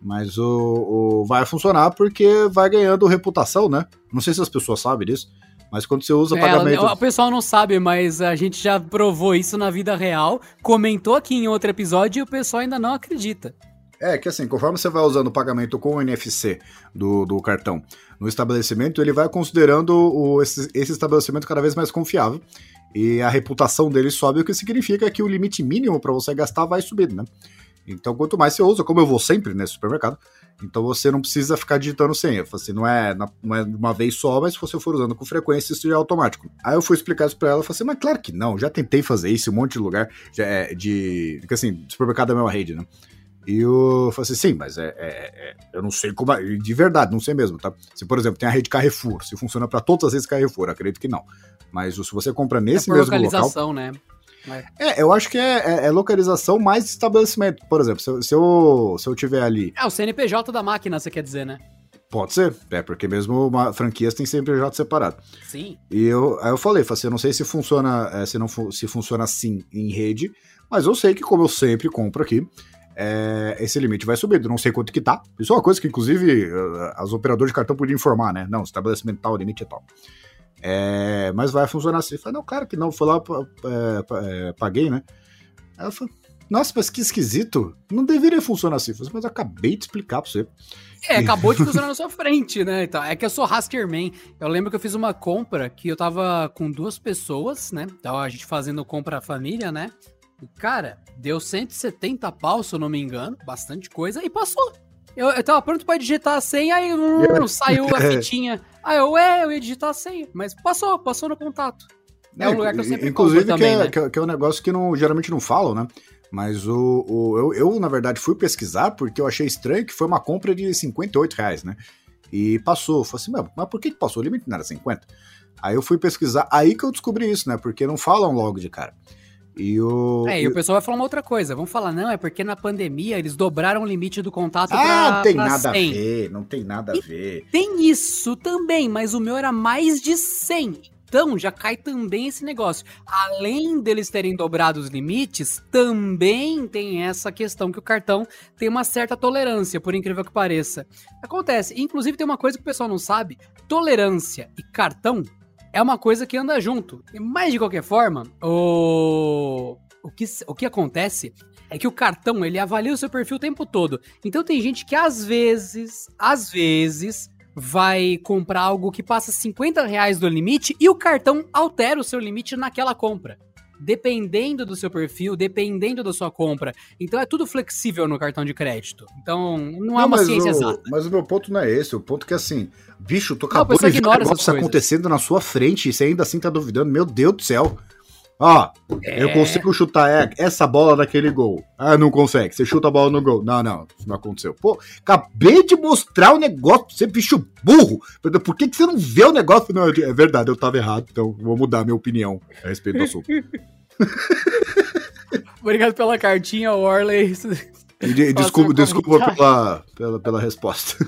Mas o, o, vai funcionar porque vai ganhando reputação, né? Não sei se as pessoas sabem disso, mas quando você usa é, pagamento... O pessoal não sabe, mas a gente já provou isso na vida real, comentou aqui em outro episódio e o pessoal ainda não acredita. É, que assim, conforme você vai usando o pagamento com o NFC do, do cartão no estabelecimento, ele vai considerando o, esse, esse estabelecimento cada vez mais confiável. E a reputação dele sobe, o que significa que o limite mínimo para você gastar vai subir, né? Então, quanto mais você usa, como eu vou sempre nesse supermercado, então você não precisa ficar digitando senha. Assim, não é, não é uma vez só, mas se você for usando com frequência, isso já é automático. Aí eu fui explicar isso pra ela, falei assim, mas claro que não, já tentei fazer isso em um monte de lugar, é de, porque assim, supermercado é a mesma rede, né? E eu falei assim, sim, mas é, é, é eu não sei como. De verdade, não sei mesmo, tá? Se, por exemplo, tem a rede Carrefour, se funciona para todas as redes Carrefour, acredito que não. Mas se você compra nesse é mesmo localização, local. né? É, eu acho que é, é, é, localização mais estabelecimento. Por exemplo, se eu, se eu, se eu tiver ali. É, o CNPJ da máquina, você quer dizer, né? Pode ser, é porque mesmo uma, franquias tem sempre PJ separado. Sim. E eu, aí eu falei, falei assim, eu não sei se funciona, é, se não se funciona assim em rede, mas eu sei que como eu sempre compro aqui, é, esse limite vai subir. Eu não sei quanto que tá. Isso é uma coisa que, inclusive, eh, as operadoras de cartão podiam informar, né? Não, estabelecimento tal, limite é tal. É, mas vai funcionar assim. Eu falei, não, claro que não. Fui lá, é, pa- paguei, né? Eu falei, nossa, mas que esquisito. Não deveria funcionar assim. Falei, mas eu acabei de explicar pra você. É, acabou de funcionar na sua frente, né? Então, é que eu sou Haskerman. Eu lembro que eu fiz uma compra que eu tava com duas pessoas, né? Então a gente fazendo compra família, né? Cara, deu 170 pau, se eu não me engano. Bastante coisa. E passou. Eu, eu tava pronto pra digitar a senha, aí hum, saiu a fitinha. Aí eu, é, eu ia digitar a senha. Mas passou, passou no contato. É um lugar que eu sempre Inclusive, que, também, é, né? que, é, é um negócio que não, geralmente não falam, né? Mas o, o- eu, eu, na verdade, fui pesquisar porque eu achei estranho que foi uma compra de 58 reais, né? E passou. Falei assim, "Mas- por que passou? O limite não era 50? Aí eu fui pesquisar, aí que eu descobri isso, né? Porque não falam logo de cara. E o. É, e e- o pessoal vai falar uma outra coisa. Vamos falar, não, é porque na pandemia eles dobraram o limite do contato Ah, pra, não tem pra nada 100. a ver, não tem nada a ver. Tem isso também, mas o meu era mais de 100. Então já cai também esse negócio. Além deles terem dobrado os limites, também tem essa questão que o cartão tem uma certa tolerância, por incrível que pareça. Acontece, inclusive tem uma coisa que o pessoal não sabe: tolerância e cartão é uma coisa que anda junto. Mas de qualquer forma, o o que, o que acontece é que o cartão ele avalia o seu perfil o tempo todo. Então tem gente que às vezes, às vezes, vai comprar algo que passa 50 reais do limite e o cartão altera o seu limite naquela compra. Dependendo do seu perfil, dependendo da sua compra. Então é tudo flexível no cartão de crédito. Então não é uma ciência o, exata. Mas o meu ponto não é esse. O ponto é que assim, bicho, tu Não, a acabou pessoa de ver essas negócio acontecendo na sua frente e você ainda assim tá duvidando. Meu Deus do céu. Ó, eu É. consigo chutar é, essa bola naquele gol. Ah, não consegue. Você chuta a bola no gol. Não, não, isso não aconteceu. Pô, acabei de mostrar o negócio pra você, bicho burro. Por que, que você não vê o negócio? Não, é verdade, eu tava errado, então vou mudar minha opinião a respeito do assunto. Obrigado pela cartinha, Warley. E, desculpa desculpa pela, pela, pela resposta.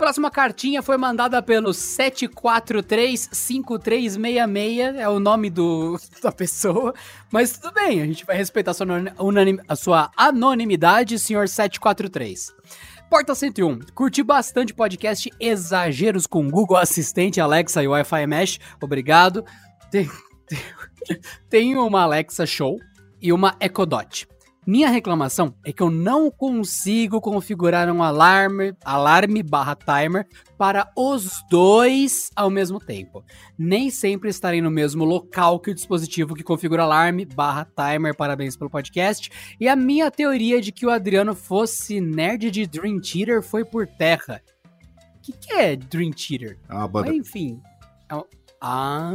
Próxima cartinha foi mandada pelo 7435366, é o nome do, da pessoa, mas tudo bem, a gente vai respeitar a sua, unanim- a sua anonimidade, senhor 743. Porta 101, curti bastante podcast Exageros com Google Assistente, Alexa e Wi-Fi Mesh, obrigado. Tem, tem, tem uma Alexa Show e uma Echo Dot. Minha reclamação é que eu não consigo configurar um alarme, alarme barra timer para os dois ao mesmo tempo. Nem sempre estarem no mesmo local que o dispositivo que configura alarme barra timer. Parabéns pelo podcast. E a minha teoria de que o Adriano fosse nerd de Dream Theater foi por terra. O que, que é Dream Theater? Mas banda. enfim. é um- Ah.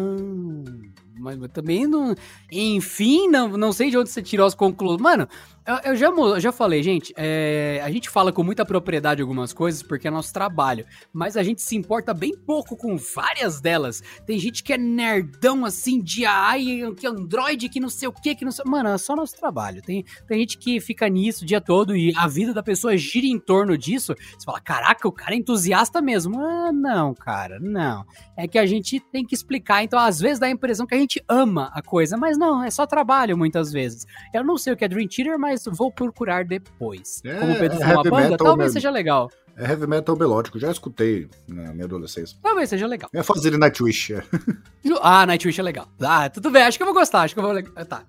Mas mas também não. Enfim, não, não sei de onde você tirou as conclusões. Mano, eu, eu já, eu já falei, gente. é, a gente fala com muita propriedade algumas coisas porque é nosso trabalho. Mas a gente se importa bem pouco com várias delas. Tem gente que é nerdão assim, de AI, que Android, que não sei o que, que não sei. Mano, é só nosso trabalho. Tem, tem gente que fica nisso o dia todo e a vida da pessoa gira em torno disso. Você fala, caraca, o cara é entusiasta mesmo. Ah, não, cara, não. É que a gente tem que explicar, então às vezes dá a impressão que a gente ama a coisa, mas não, é só trabalho muitas vezes. Eu não sei o que é Dream Theater, mas vou procurar depois. É, Como o Pedro é uma banda, talvez seja legal. É heavy metal melódico, já escutei na minha adolescência. Talvez seja legal. É fazer Nightwish. é. Ah, Nightwish é legal. Ah, tudo bem, acho que eu vou gostar, acho que eu vou. le- Tá.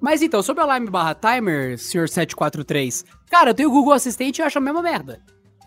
Mas então, sobre alarme barra timer, senhor 743, cara, eu tenho o Google Assistente e eu acho a mesma merda.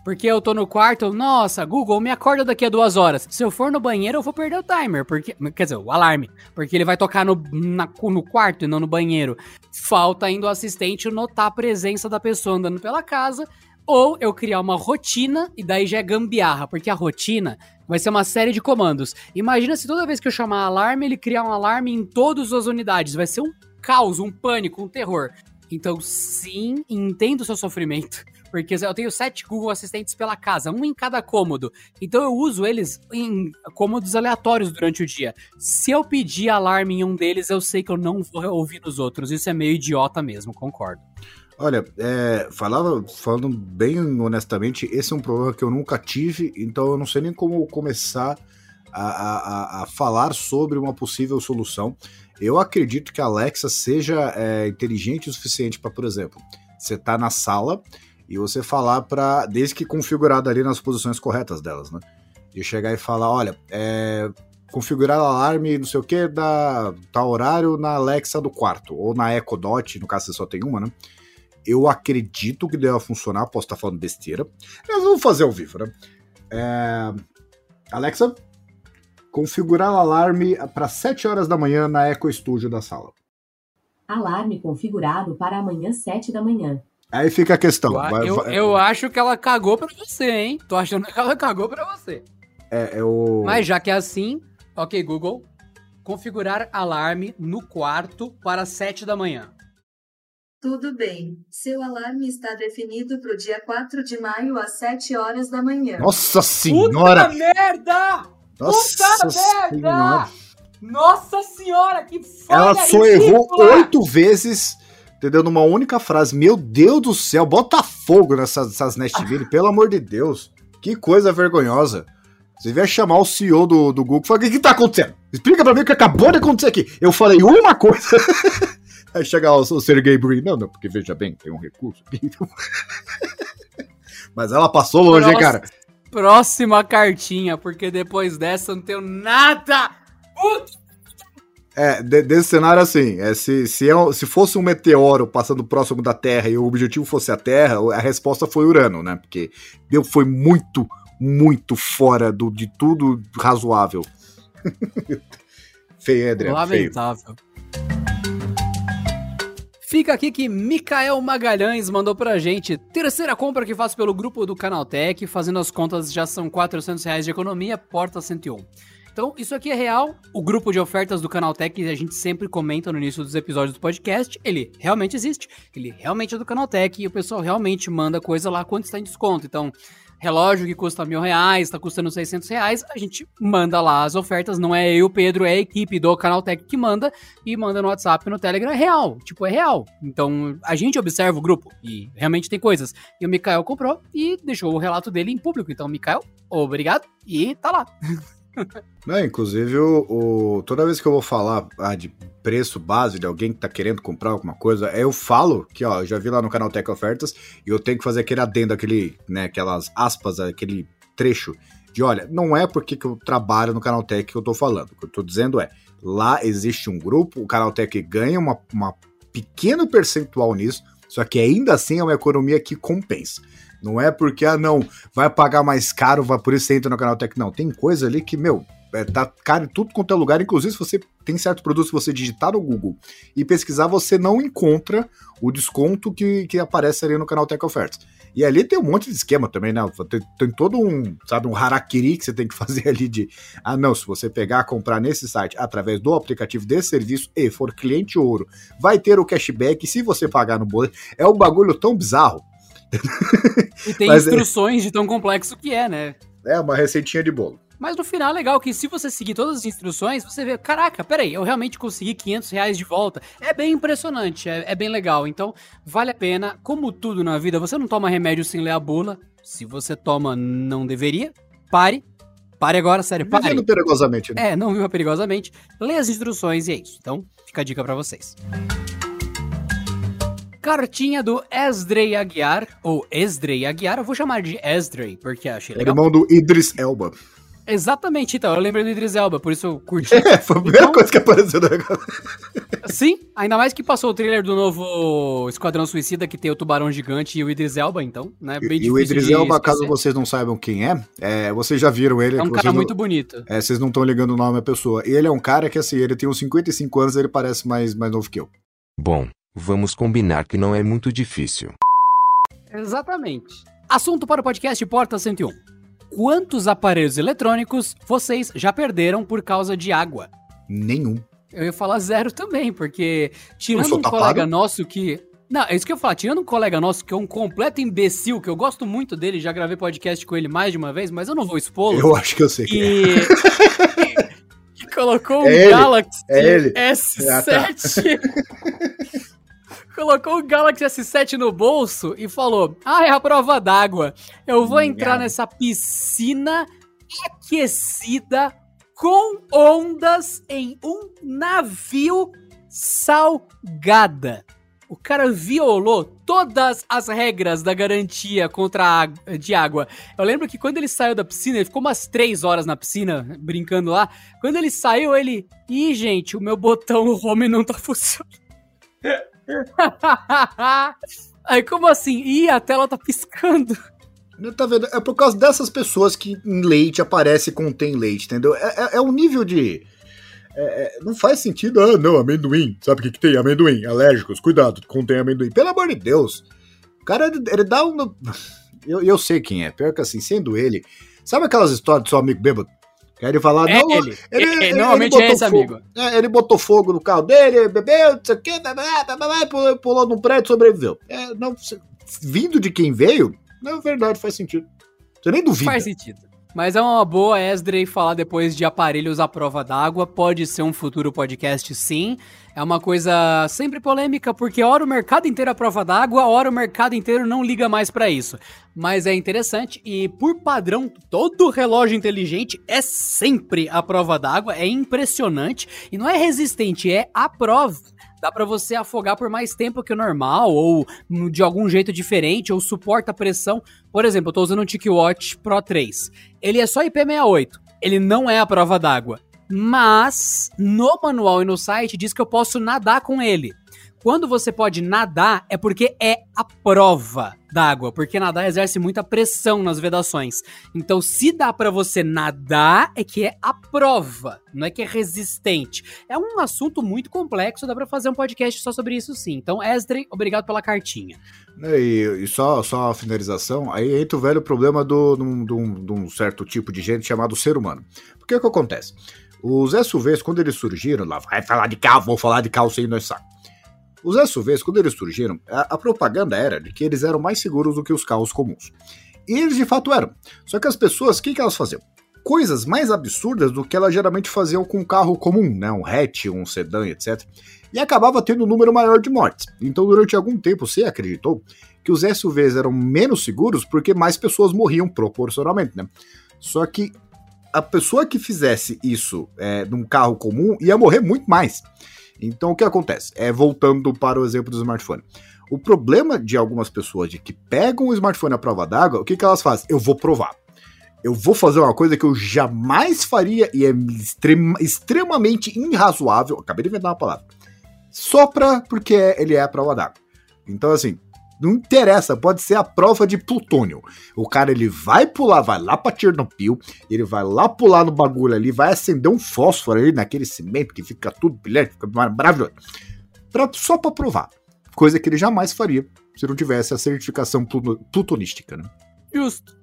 Porque eu tô no quarto, nossa, Google, me acorda daqui a duas horas. Se eu for no banheiro, eu vou perder o timer, porque. Quer dizer, o alarme. Porque ele vai tocar no, na- no quarto e não no banheiro. Falta ainda o assistente notar a presença da pessoa andando pela casa. Ou eu criar uma rotina, e daí já é gambiarra, porque a rotina vai ser uma série de comandos. Imagina se toda vez que eu chamar alarme, ele criar um alarme em todas as unidades. Vai ser um caos, um pânico, um terror. Então, sim, entendo o seu sofrimento. Porque eu tenho sete Google Assistentes pela casa, um em cada cômodo. Então eu uso eles em cômodos aleatórios durante o dia. Se eu pedir alarme em um deles, eu sei que eu não vou ouvir nos outros. Isso é meio idiota mesmo, concordo. Olha, é, falava, falando bem honestamente, esse é um problema que eu nunca tive, então eu não sei nem como começar a, a, a falar sobre uma possível solução. Eu acredito que a Alexa seja é, inteligente o suficiente para, por exemplo, você tá na sala e você falar para, desde que configurado ali nas posições corretas delas, né? De chegar e falar, olha, é, configurar alarme, não sei o que, da tal horário na Alexa do quarto, ou na Echo Dot, no caso você só tem uma, né? Eu acredito que deva funcionar, posso estar falando besteira. Mas vamos fazer ao vivo, né? É... Alexa, configurar alarme para 7 horas da manhã na Eco Studio da sala. Alarme configurado para amanhã 7 da manhã. Aí fica a questão. Eu, vai- eu, vai- eu acho que ela cagou pra você, hein? Tô achando que ela cagou pra você. é, é o... Mas já que é assim, ok, Google, configurar alarme no quarto para 7 da manhã. Tudo bem. Seu alarme está definido para o dia 4 de maio às 7 horas da manhã. Nossa senhora! Puta merda! Nossa Puta senhora! merda! Nossa senhora, que falha Ela só errou ridícula! oito vezes, entendeu? Numa única frase. Meu Deus do céu, bota fogo nessas, nessas Nestville, pelo amor de Deus. Que coisa vergonhosa. Você devia chamar o CEO do, do Google e falar: o que, que tá acontecendo? Explica pra mim o que acabou de acontecer aqui. Eu falei uma coisa. Aí chega o, o Sergey Brin. Não, não, porque veja bem, tem um recurso aqui. Mas ela passou longe, hein, cara? Próxima cartinha, porque depois dessa eu não tenho nada! Puta! É, de- desse cenário assim, é, se, se, é se fosse um meteoro passando próximo da Terra e o objetivo fosse a Terra, a resposta foi Urano, né? Porque deu, foi muito, muito fora do, de tudo razoável. feio, hein, Adriano? Feio. Lamentável. Fica aqui que Mikael Magalhães mandou pra gente. Terceira compra que faço pelo grupo do Canaltech. Fazendo as contas, já são 400 reais de economia, porta 101. Então, isso aqui é real. O grupo de ofertas do Canaltech, a gente sempre comenta no início dos episódios do podcast. Ele realmente existe. Ele realmente é do Canaltech. E o pessoal realmente manda coisa lá quando está em desconto. Então, relógio que custa mil reais, tá custando 600 reais, a gente manda lá as ofertas, não é eu Pedro, é a equipe do Canaltech que manda, e manda no WhatsApp no Telegram, é real, tipo, é real. Então, a gente observa o grupo, e realmente tem coisas. E o Mikael comprou, e deixou o relato dele em público, então, Mikael, obrigado, e tá lá. Não, inclusive, o, o- toda vez que eu vou falar ah, de preço base de alguém que tá querendo comprar alguma coisa, eu falo que, ó, eu já vi lá no canal Tech Ofertas e eu tenho que fazer aquele adendo, aquele, né, aquelas aspas, aquele trecho de, olha, não é porque que eu trabalho no canal Tech que eu tô falando. O que eu tô dizendo é, lá existe um grupo, o canal Tech ganha uma, uma pequeno percentual nisso, só que ainda assim é uma economia que compensa. Não é porque, ah, não, vai pagar mais caro, vai, por isso você entra no canal Tech. Não, tem coisa ali que, meu, é, tá caro em tudo quanto é lugar. Inclusive, se você tem certos produtos, se você digitar no Google e pesquisar, você não encontra o desconto que, que aparece ali no canal Tech Ofertas. E ali tem um monte de esquema também, né? Tem, tem todo um, sabe, um harakiri que você tem que fazer ali de, ah, não, se você pegar, comprar nesse site através do aplicativo desse serviço e for cliente ouro, vai ter o cashback se você pagar no boleto. É um bagulho tão bizarro. E tem Mas é- instruções de tão complexo que é, né? É uma receitinha de bolo. Mas no final é legal que se você seguir todas as instruções, você vê, caraca, peraí, eu realmente consegui 500 reais de volta. É bem impressionante, é, é bem legal. Então, vale a pena. Como tudo na vida, você não toma remédio sem ler a bula. Se você toma, não deveria. Pare. Pare agora, sério, pare. Vivendo perigosamente, né? É, não viva perigosamente. Lê as instruções e é isso. Então, fica a dica pra vocês. Cartinha do Esdrey Aguiar, ou Esdrey Aguiar, eu vou chamar de Esdrey, porque achei É legal. irmão do Idris Elba. Exatamente, então, eu lembrei do Idris Elba, por isso eu curti. É, foi a primeira Então- coisa que apareceu no negócio. Sim, ainda mais que passou o trailer do novo Esquadrão Suicida, que tem o Tubarão Gigante e o Idris Elba, então, né, bem E o difícil Idris Elba, esquecer. caso vocês não saibam quem é, é vocês já viram ele. É um cara não- muito bonito. É, vocês não estão ligando o nome à pessoa. Ele é um cara que, assim, ele tem uns 55 anos e ele parece mais, mais novo que eu. Bom, vamos combinar que não é muito difícil. Exatamente. Assunto para o podcast Porta 101. Quantos aparelhos eletrônicos vocês já perderam por causa de água? Nenhum. Eu ia falar zero também, porque tirando um tapado? colega nosso que. Não, é isso que eu ia falar. Tirando um colega nosso que é um completo imbecil, que eu gosto muito dele, já gravei podcast com ele mais de uma vez, mas eu não vou expô-lo. Eu acho que eu sei quem é. E. que colocou um É ele, Galaxy é ele. S7 colocou o Galaxy S7 no bolso e falou: Ah, é a prova d'água. Eu vou entrar nessa piscina aquecida com ondas em um navio salgada. O cara violou todas as regras da garantia contra a água, de água. Eu lembro que quando ele saiu da piscina, ele ficou umas três horas na piscina, brincando lá. Quando ele saiu, ele. Ih, gente, o meu botão home não tá funcionando. Aí, como assim? Ih, a tela tá piscando. Tá vendo? É por causa dessas pessoas que em leite aparece contém leite, entendeu? É, é, é um nível de. É, é, não faz sentido. Ah, não, amendoim. Sabe o que, que tem? Amendoim. Alérgicos. Cuidado, contém amendoim. Pelo amor de Deus. O cara, ele dá um. Eu, eu sei quem é. Pior que assim, sendo ele. Sabe aquelas histórias do seu amigo bêbado? Que aí ele fala, É não, ele. ele, É, ele- normalmente ele é botou esse fogo. amigo. É, ele botou fogo no carro dele, bebeu, não sei o blá, pulou, pulou num prédio e sobreviveu. É, não, vindo de quem veio, não é verdade, faz sentido. Você nem duvida. Faz sentido. Mas é uma boa Esdrey falar depois de aparelhos à prova d'água. Pode ser um futuro podcast, sim. É uma coisa sempre polêmica, porque ora o mercado inteiro à prova d'água, ora o mercado inteiro não liga mais pra isso. Mas é interessante e, por padrão, todo relógio inteligente é sempre à prova d'água. É impressionante. E não é resistente, é à prova. Dá pra você afogar por mais tempo que o normal, ou de algum jeito diferente, ou suporta a pressão. Por exemplo, eu tô usando um TicWatch Pro 3. Ele é só IP68. Ele não é a prova d'água. Mas no manual e no site diz que eu posso nadar com ele. Quando você pode nadar, é porque é a prova d'água, porque nadar exerce muita pressão nas vedações. Então, se dá pra você nadar, é que é a prova, não é que é resistente. É um assunto muito complexo, dá pra fazer um podcast só sobre isso sim. Então, Esdrey, obrigado pela cartinha. E, e só, só a finalização, aí entra o velho problema do, de, um, certo tipo de gente chamado ser humano. Porque o que acontece? Os SUVs, quando eles surgiram, lá vai falar de carro, vou falar de carro sem nós saco. Os SUVs, quando eles surgiram, a, a propaganda era de que eles eram mais seguros do que os carros comuns. E eles de fato eram. Só que as pessoas, o que, que elas faziam? Coisas mais absurdas do que elas geralmente faziam com um carro comum, né? Um hatch, um sedã, etc. E acabava tendo um número maior de mortes. Então, durante algum tempo, você acreditou que os SUVs eram menos seguros porque mais pessoas morriam proporcionalmente, né? Só que a pessoa que fizesse isso é, num carro comum ia morrer muito mais. Então o que acontece? É voltando para o exemplo do smartphone. O problema de algumas pessoas de que pegam o smartphone à prova d'água, o que, que elas fazem? Eu vou provar. Eu vou fazer uma coisa que eu jamais faria e é extrema- extremamente irrazoável. Acabei de inventar uma palavra. Só pra, porque é- ele é a prova d'água. Então, assim, não interessa, pode ser a prova de plutônio. O cara ele vai pular, vai lá pra Chernobyl, ele vai lá pular no bagulho ali, vai acender um fósforo ali naquele cimento que fica tudo brilhante, fica mar- maravilhoso. Pra, só pra provar. Coisa que ele jamais faria se não tivesse a certificação pluto- plutonística, né? Justo.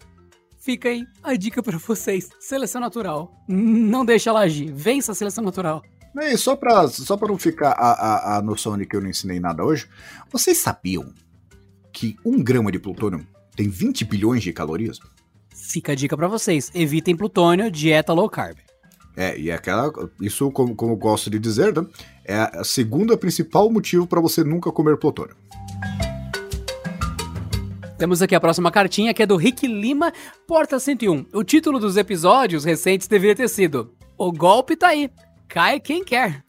Fica aí a dica pra vocês. Seleção natural. Não deixa ela agir. Vença a seleção natural. E só pra, só pra não ficar a, a, a noção de que eu não ensinei nada hoje, vocês sabiam que um grama de plutônio tem 20 bilhões de calorias? Fica a dica pra vocês. Evitem plutônio, dieta low carb. É, e aquela. Isso, como, como eu gosto de dizer, né, é a segunda principal motivo para você nunca comer plutônio. Temos aqui a próxima cartinha que é do Rick Lima, Porta 101. O título dos episódios recentes deveria ter sido O golpe tá aí. Cai quem quer.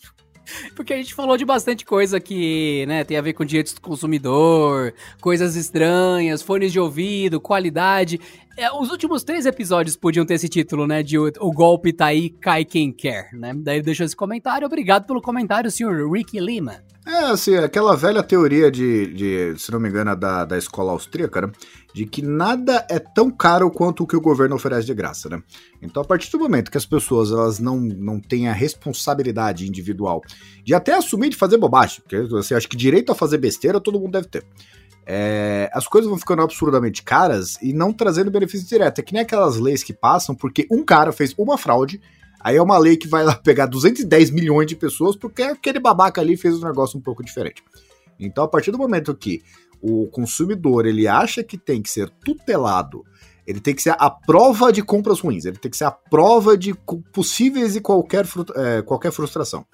Porque a gente falou de bastante coisa que, né, tem a ver com direitos do consumidor, coisas estranhas, fones de ouvido, qualidade. É, os últimos três episódios podiam ter esse título, né, de O, golpe tá aí, cai quem quer, né? Daí deixou esse comentário. Obrigado pelo comentário, senhor Rick Lima. É, assim, aquela velha teoria de, de se não me engano, da, da escola austríaca, né? De que nada é tão caro quanto o que o governo oferece de graça, né? Então, a partir do momento que as pessoas elas não, não têm a responsabilidade individual de até assumir de fazer bobagem, porque você acha que direito a fazer besteira todo mundo deve ter. É, as coisas vão ficando absurdamente caras e não trazendo benefício direto. É que nem aquelas leis que passam porque um cara fez uma fraude Aí é uma lei que vai lá pegar 210 milhões de pessoas porque aquele babaca ali fez um negócio um pouco diferente. Então, a partir do momento que o consumidor ele acha que tem que ser tutelado, ele tem que ser a prova de compras ruins, ele tem que ser a prova de possíveis e qualquer, é, qualquer frustração.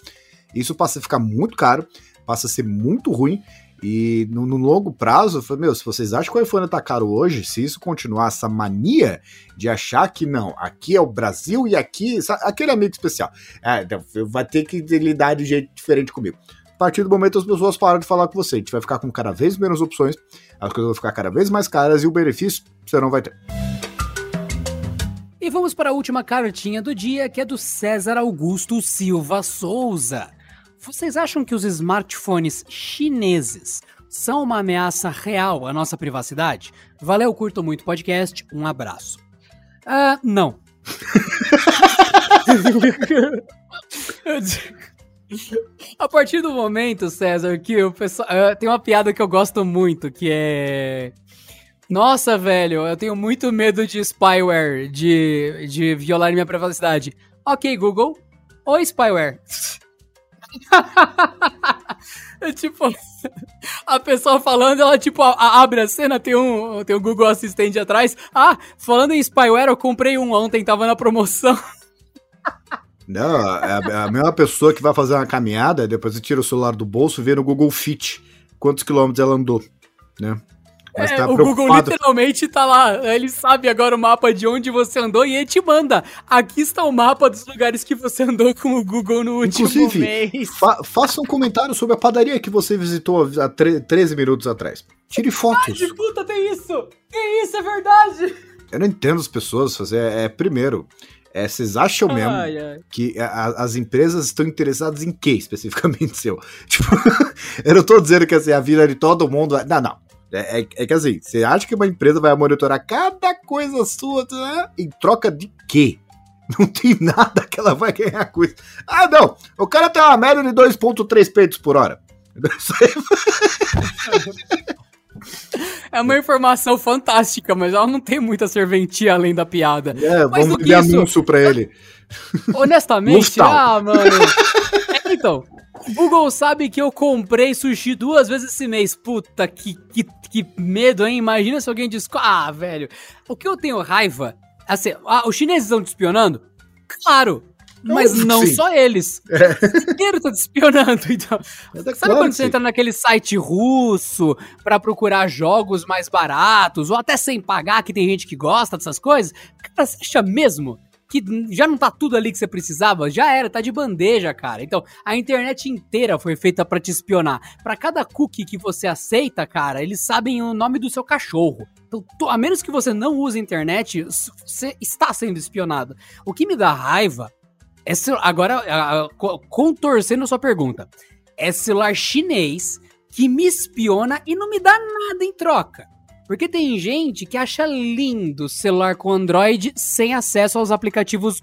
Isso passa a ficar muito caro, passa a ser muito ruim E no, no longo prazo, eu falei, meu, se vocês acham que o iPhone tá caro hoje, se isso continuar essa mania de achar que não, aqui é o Brasil e aqui, sabe, aquele amigo especial, é, então, vai ter que lidar de jeito diferente comigo. A partir do momento as pessoas param de falar com você, a gente vai ficar com cada vez menos opções, as coisas vão ficar cada vez mais caras e o benefício você não vai ter. E vamos para a última cartinha do dia, que é do César Augusto Silva Souza. Vocês acham que os smartphones chineses são uma ameaça real à nossa privacidade? Valeu, curto muito o podcast, um abraço. Ah, não. A partir do momento, César, que o pessoal. Uh, tem uma piada que eu gosto muito, que é. Nossa, velho, eu tenho muito medo de spyware, de, de violar minha privacidade. Ok, Google. Oi, spyware. é tipo, a pessoa falando, ela tipo a, abre a cena, tem um, tem um Google Assistente atrás. Ah, falando em spyware, eu comprei um ontem, tava na promoção. Não, é a, é a mesma pessoa que vai fazer uma caminhada, depois tira o celular do bolso vê no Google Fit quantos quilômetros ela andou, né? Mas é, tá o Google literalmente tá lá. Ele sabe agora o mapa de onde você andou e ele te manda. Aqui está o mapa dos lugares que você andou com o Google no último Inclusive, mês. Fa faça um comentário sobre a padaria que você visitou há 13 minutos atrás. Tire fotos. Ai, de puta, tem isso! Tem isso, é verdade! Eu não entendo as pessoas fazer. É, primeiro, é, vocês acham mesmo ai, ai. que a, as empresas estão interessadas em quê especificamente seu? Tipo, eu não tô dizendo que assim, a vida de todo mundo. Não, não. É, é, é, que assim, você acha que uma empresa vai monitorar cada coisa sua né? em troca de quê? Não tem nada que ela vai ganhar com isso. Ah, não! O cara tem uma média de 2,3 peitos por hora. É uma informação fantástica, mas ela não tem muita serventia além da piada. É, mas vamos dar anúncio pra ele. Honestamente, ah, mano. É, então, Google sabe que eu comprei sushi duas vezes esse mês. Puta, que, que, que medo, hein? Imagina se alguém diz. Ah, velho. O que eu tenho raiva. Assim, ah, os chineses estão te espionando? Claro. Mas não Sim. só eles. É. O inteiro tá te espionando, então. É sabe claro quando você entra naquele site russo para procurar jogos mais baratos, ou até sem pagar, que tem gente que gosta dessas coisas? Cara, você acha mesmo que já não tá tudo ali que você precisava, já era, tá de bandeja, cara. Então, a internet inteira foi feita para te espionar. Para cada cookie que você aceita, cara, eles sabem o nome do seu cachorro. Então, a menos que você não use a internet, você está sendo espionado. O que me dá raiva é agora contorcendo a sua pergunta. É celular chinês que me espiona e não me dá nada em troca. Porque tem gente que acha lindo celular com Android sem acesso aos aplicativos.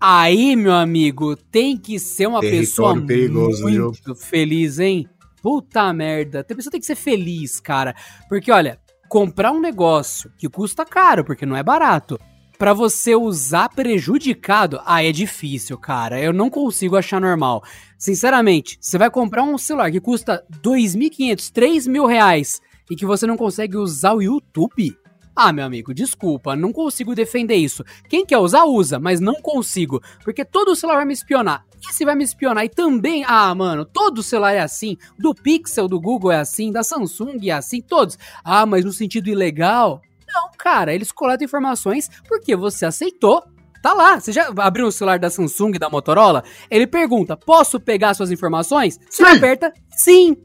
Aí, meu amigo, tem que ser uma Território pessoa perigoso, muito viu? feliz, hein? Puta merda. A pessoa tem que ser feliz, cara. Porque, olha, comprar um negócio que custa caro, porque não é barato, para você usar prejudicado, ah, é difícil, cara. Eu não consigo achar normal. Sinceramente, você vai comprar um celular que custa 2.500, 3 mil reais e que você não consegue usar o YouTube? Ah, meu amigo, desculpa, não consigo defender isso. Quem quer usar, usa, mas não consigo. Porque todo celular vai me espionar. Esse vai me espionar e também. Ah, mano, todo celular é assim. Do Pixel, do Google é assim, da Samsung é assim, todos. Ah, mas no sentido ilegal? Não, cara, eles coletam informações porque você aceitou Tá lá, você já abriu o celular da Samsung, da Motorola? Ele pergunta: posso pegar suas informações? Você sim. aperta sim.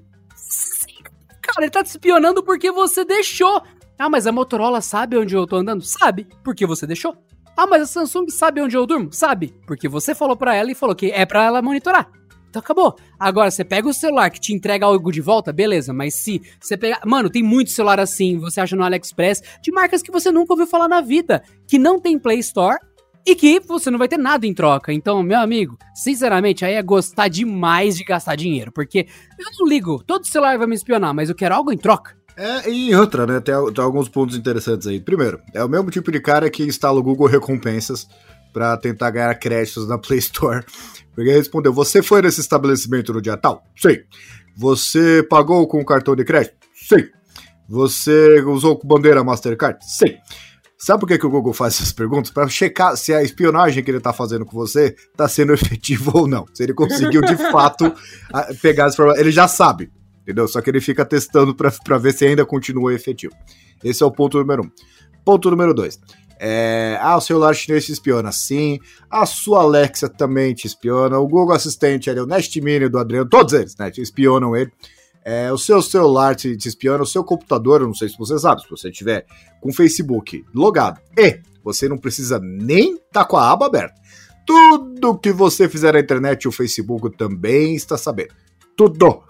Cara, ele tá te espionando porque você deixou. Ah, mas a Motorola sabe onde eu tô andando? Sabe, porque você deixou. Ah, mas a Samsung sabe onde eu durmo? Sabe, porque você falou para ela e falou que é para ela monitorar. Então acabou. Agora, você pega o celular que te entrega algo de volta, beleza, mas se você pegar. Mano, tem muito celular assim, você acha no AliExpress, de marcas que você nunca ouviu falar na vida, que não tem Play Store e que você não vai ter nada em troca. Então, meu amigo, sinceramente, aí é gostar demais de gastar dinheiro, porque eu não ligo, todo celular vai me espionar, mas eu quero algo em troca. É, e outra, né? Tem, tem, alguns pontos interessantes aí. Primeiro, é o mesmo tipo de cara que instala o Google Recompensas para tentar ganhar créditos na Play Store. Porque ele respondeu: Você foi nesse estabelecimento no dia tal? Sim. Você pagou com cartão de crédito? Sim. Você usou bandeira Mastercard? Sim. Sabe por que, que o Google faz essas perguntas? Para checar se a espionagem que ele está fazendo com você está sendo efetiva ou não. Se ele conseguiu de fato pegar as informações. Ele já sabe. entendeu? Só que ele fica testando pra ver se ainda continua efetivo. Esse é o ponto número um. Ponto número dois. É, ah, o celular chinês te espiona, sim. A sua Alexa também te espiona. O Google Assistente, ali, o Nest Mini do Adriano, todos eles, né? Te espionam ele. É, o seu celular te, te espiona, o seu computador, eu não sei se você sabe, se você tiver com o Facebook logado e você não precisa nem tá com a aba aberta. Tudo que você fizer na internet, o Facebook também está sabendo. Tudo.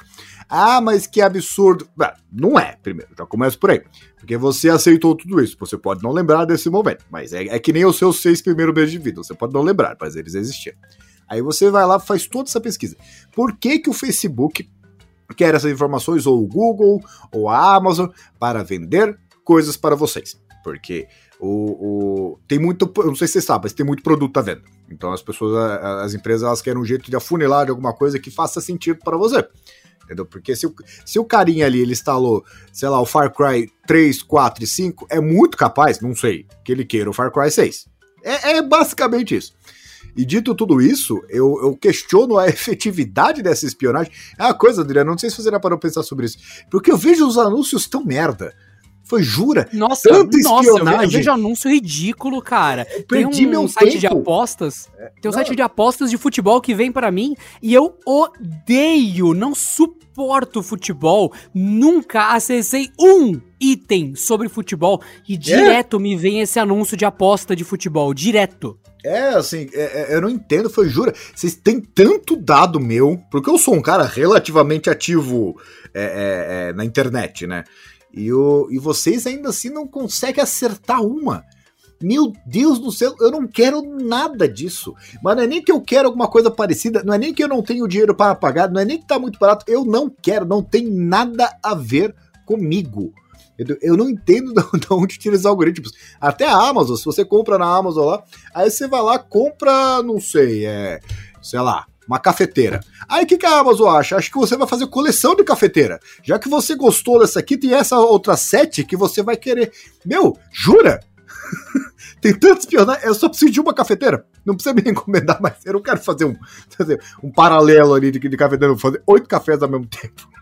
Ah, mas que absurdo. Não é, primeiro, já começa por aí. Porque você aceitou tudo isso. Você pode não lembrar desse momento, mas é, é que nem os seus seis primeiros meses de vida. Você pode não lembrar, mas eles existiam. Aí você vai lá faz toda essa pesquisa. Por que, que o Facebook quer essas informações, ou o Google, ou a Amazon, para vender coisas para vocês? Porque o, o, tem muito, não sei se você sabe, mas tem muito produto à venda. Então as pessoas, as empresas, elas querem um jeito de afunilar de alguma coisa que faça sentido para você. Entendeu? Porque se o, se o carinha ali ele instalou, sei lá, o Far Cry 3, 4 e 5, é muito capaz, não sei, que ele queira o Far Cry 6. É, é basicamente isso. E dito tudo isso, eu, eu, questiono a efetividade dessa espionagem. É uma coisa, Adriano, não sei se você já parou pra pensar sobre isso. Porque eu vejo os anúncios tão merda. Foi, jura? Nossa, tanta nossa, espionagem. Eu vejo anúncio ridículo, cara. Eu perdi tem um meu site tempo. de apostas. Tem um não. site de apostas de futebol que vem para mim e eu odeio, não suporto futebol. Nunca acessei um item sobre futebol e é? direto é? me vem esse anúncio de aposta de futebol, direto. É, assim, é, é, eu não entendo, foi, jura, vocês têm tanto dado meu, porque eu sou um cara relativamente ativo é, é, é na internet, né? E, o, e vocês ainda assim não conseguem acertar uma. Meu Deus do céu, eu não quero nada disso. Mas não é nem que eu quero alguma coisa parecida, não é nem que eu não tenho dinheiro para pagar, não é nem que tá muito barato. Eu não quero, não tem nada a ver comigo. Eu não entendo de onde tira os algoritmos. Até a Amazon, se você compra na Amazon lá, aí você vai lá, compra, não sei, é, sei lá, uma cafeteira. Aí o que, que a Amazon acha? Acho que você vai fazer coleção de cafeteira. Já que você gostou dessa aqui, tem essa outra sete que você vai querer. Meu, jura? tem tanto espionagem, eu só preciso de uma cafeteira. Não precisa me encomendar mais. Eu não quero fazer um, um paralelo ali de, de cafeteira, vou fazer oito cafés ao mesmo tempo.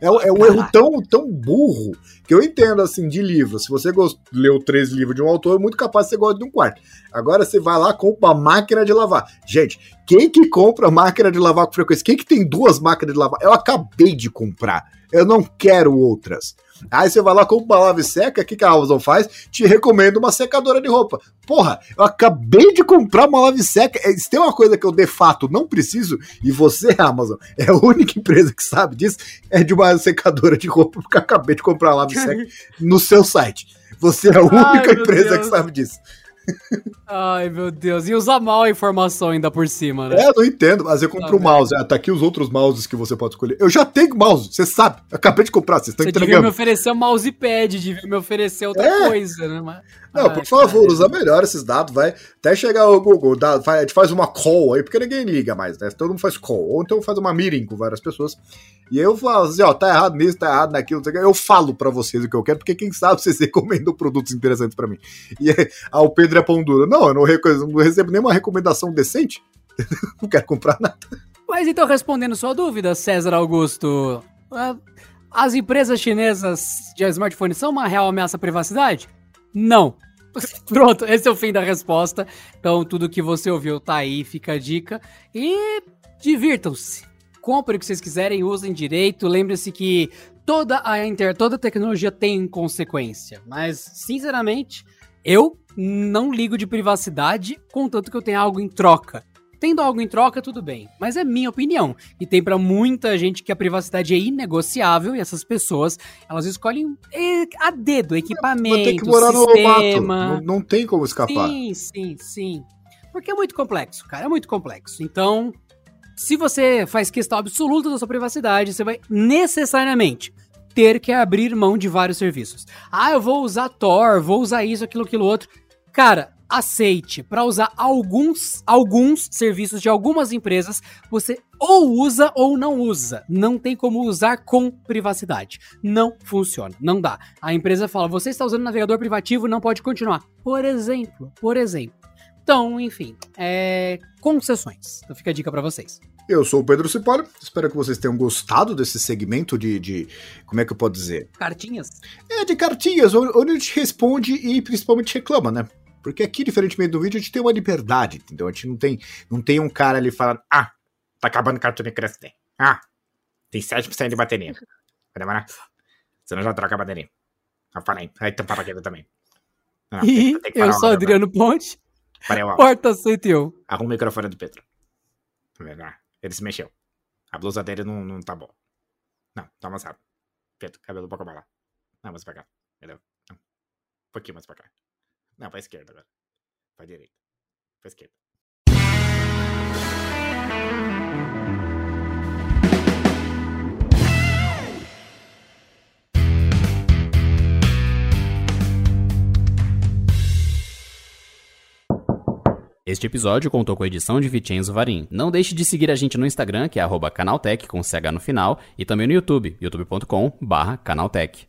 É, é um erro tão, tão burro que eu entendo, assim, de livro. Se você gost... leu três livros de um autor, é muito capaz de você gosta de um quarto. Agora você vai lá compra uma máquina de lavar. Gente, quem que compra máquina de lavar com frequência? Quem que tem duas máquinas de lavar? Eu acabei de comprar. Eu não quero outras. Aí você vai lá, compra uma lave seca, o que, que a Amazon faz? Te recomendo uma secadora de roupa. Porra, eu acabei de comprar uma lave seca. É, se tem uma coisa que eu de fato não preciso, e você, Amazon, é a única empresa que sabe disso, é de uma secadora de roupa, porque eu acabei de comprar uma lave seca no seu site. Você é a única Ai, empresa que sabe disso. Ai, meu Deus. E usar mal a informação ainda por cima, né? É, eu não entendo, mas eu compro o ah, mouse. Ah, tá aqui os outros mouses que você pode escolher. Eu já tenho mouse, você sabe. Eu acabei de comprar, vocês estão entregando. Você devia me oferecer um mousepad, devia me oferecer outra é. coisa, né? Mas... Não, por favor, usa melhor esses dados, vai. Até chegar o Google, dá, a gente faz uma call aí, porque ninguém liga mais, né? Todo mundo faz call. Ou então faz uma meeting com várias pessoas. E eu falo assim, ó, tá errado nisso, tá errado naquilo, eu falo para vocês o que eu quero, porque quem sabe vocês recomendam produtos interessantes para mim. E aí, ah, o Pedro é pão duro. Não, eu não, não recebo nenhuma recomendação decente. não quero comprar nada. Mas então, respondendo sua dúvida, César Augusto, ah, as empresas chinesas de smartphone são uma real ameaça à privacidade? Não. Pronto, esse é o fim da resposta. Então, tudo que você ouviu tá aí, fica a dica. E divirtam-se. Comprem o que vocês quiserem, usem direito. Lembre-se que toda a inter, toda a tecnologia tem consequência. Mas, sinceramente, eu não ligo de privacidade, contanto que eu tenha algo em troca. Tendo algo em troca, tudo bem. Mas é minha opinião. E tem para muita gente que a privacidade é inegociável e essas pessoas, elas escolhem a dedo equipamento, Vai ter que morar sistema. No mato. Não, não tem como escapar. Sim, sim, sim. Porque é muito complexo, cara. É muito complexo. Então, se você faz questão absoluta da sua privacidade, você vai necessariamente ter que abrir mão de vários serviços. Ah, eu vou usar Tor, vou usar isso, aquilo, aquilo outro. Cara, aceite, para usar alguns, alguns serviços de algumas empresas, você ou usa ou não usa. Não tem como usar com privacidade. Não funciona, não dá. A empresa fala: "Você está usando navegador privativo, não pode continuar". Por exemplo, por exemplo, Então, enfim, é... concessões. Então fica a dica pra vocês. Eu sou o Pedro Cipolli, espero que vocês tenham gostado desse segmento de, de. Como é que eu posso dizer? Cartinhas? É, de cartinhas, onde onde a gente responde e principalmente reclama, né? Porque aqui, diferentemente do vídeo, a gente tem uma liberdade, entendeu? A gente não tem, não tem um cara ali falando, ah, tá acabando o cartão de crédito. Ah, tem 7% de bateria. Vai demorar? Senão já troca a bateria. Eu falei, aí tampa a bateria também. Ah, tem- E tem eu sou Adriano Ponte, Parei, ó. porta 101. Arruma o microfone do Pedro. Ah, Ele se mexeu. A blusa dele não, não tá boa. Não, tá amassado. Pedro, cabelo um pouco pra lá. Não, mais pra cá. Entendeu? Não. Um pouquinho mais pra cá. Não, pra esquerda agora. Pra direita. Pra esquerda. Este episódio contou com a edição de Vicenzo Varim. Não deixe de seguir a gente no Instagram, que é canaltech, com CH no final, e também no YouTube, youtube.com barra canaltech.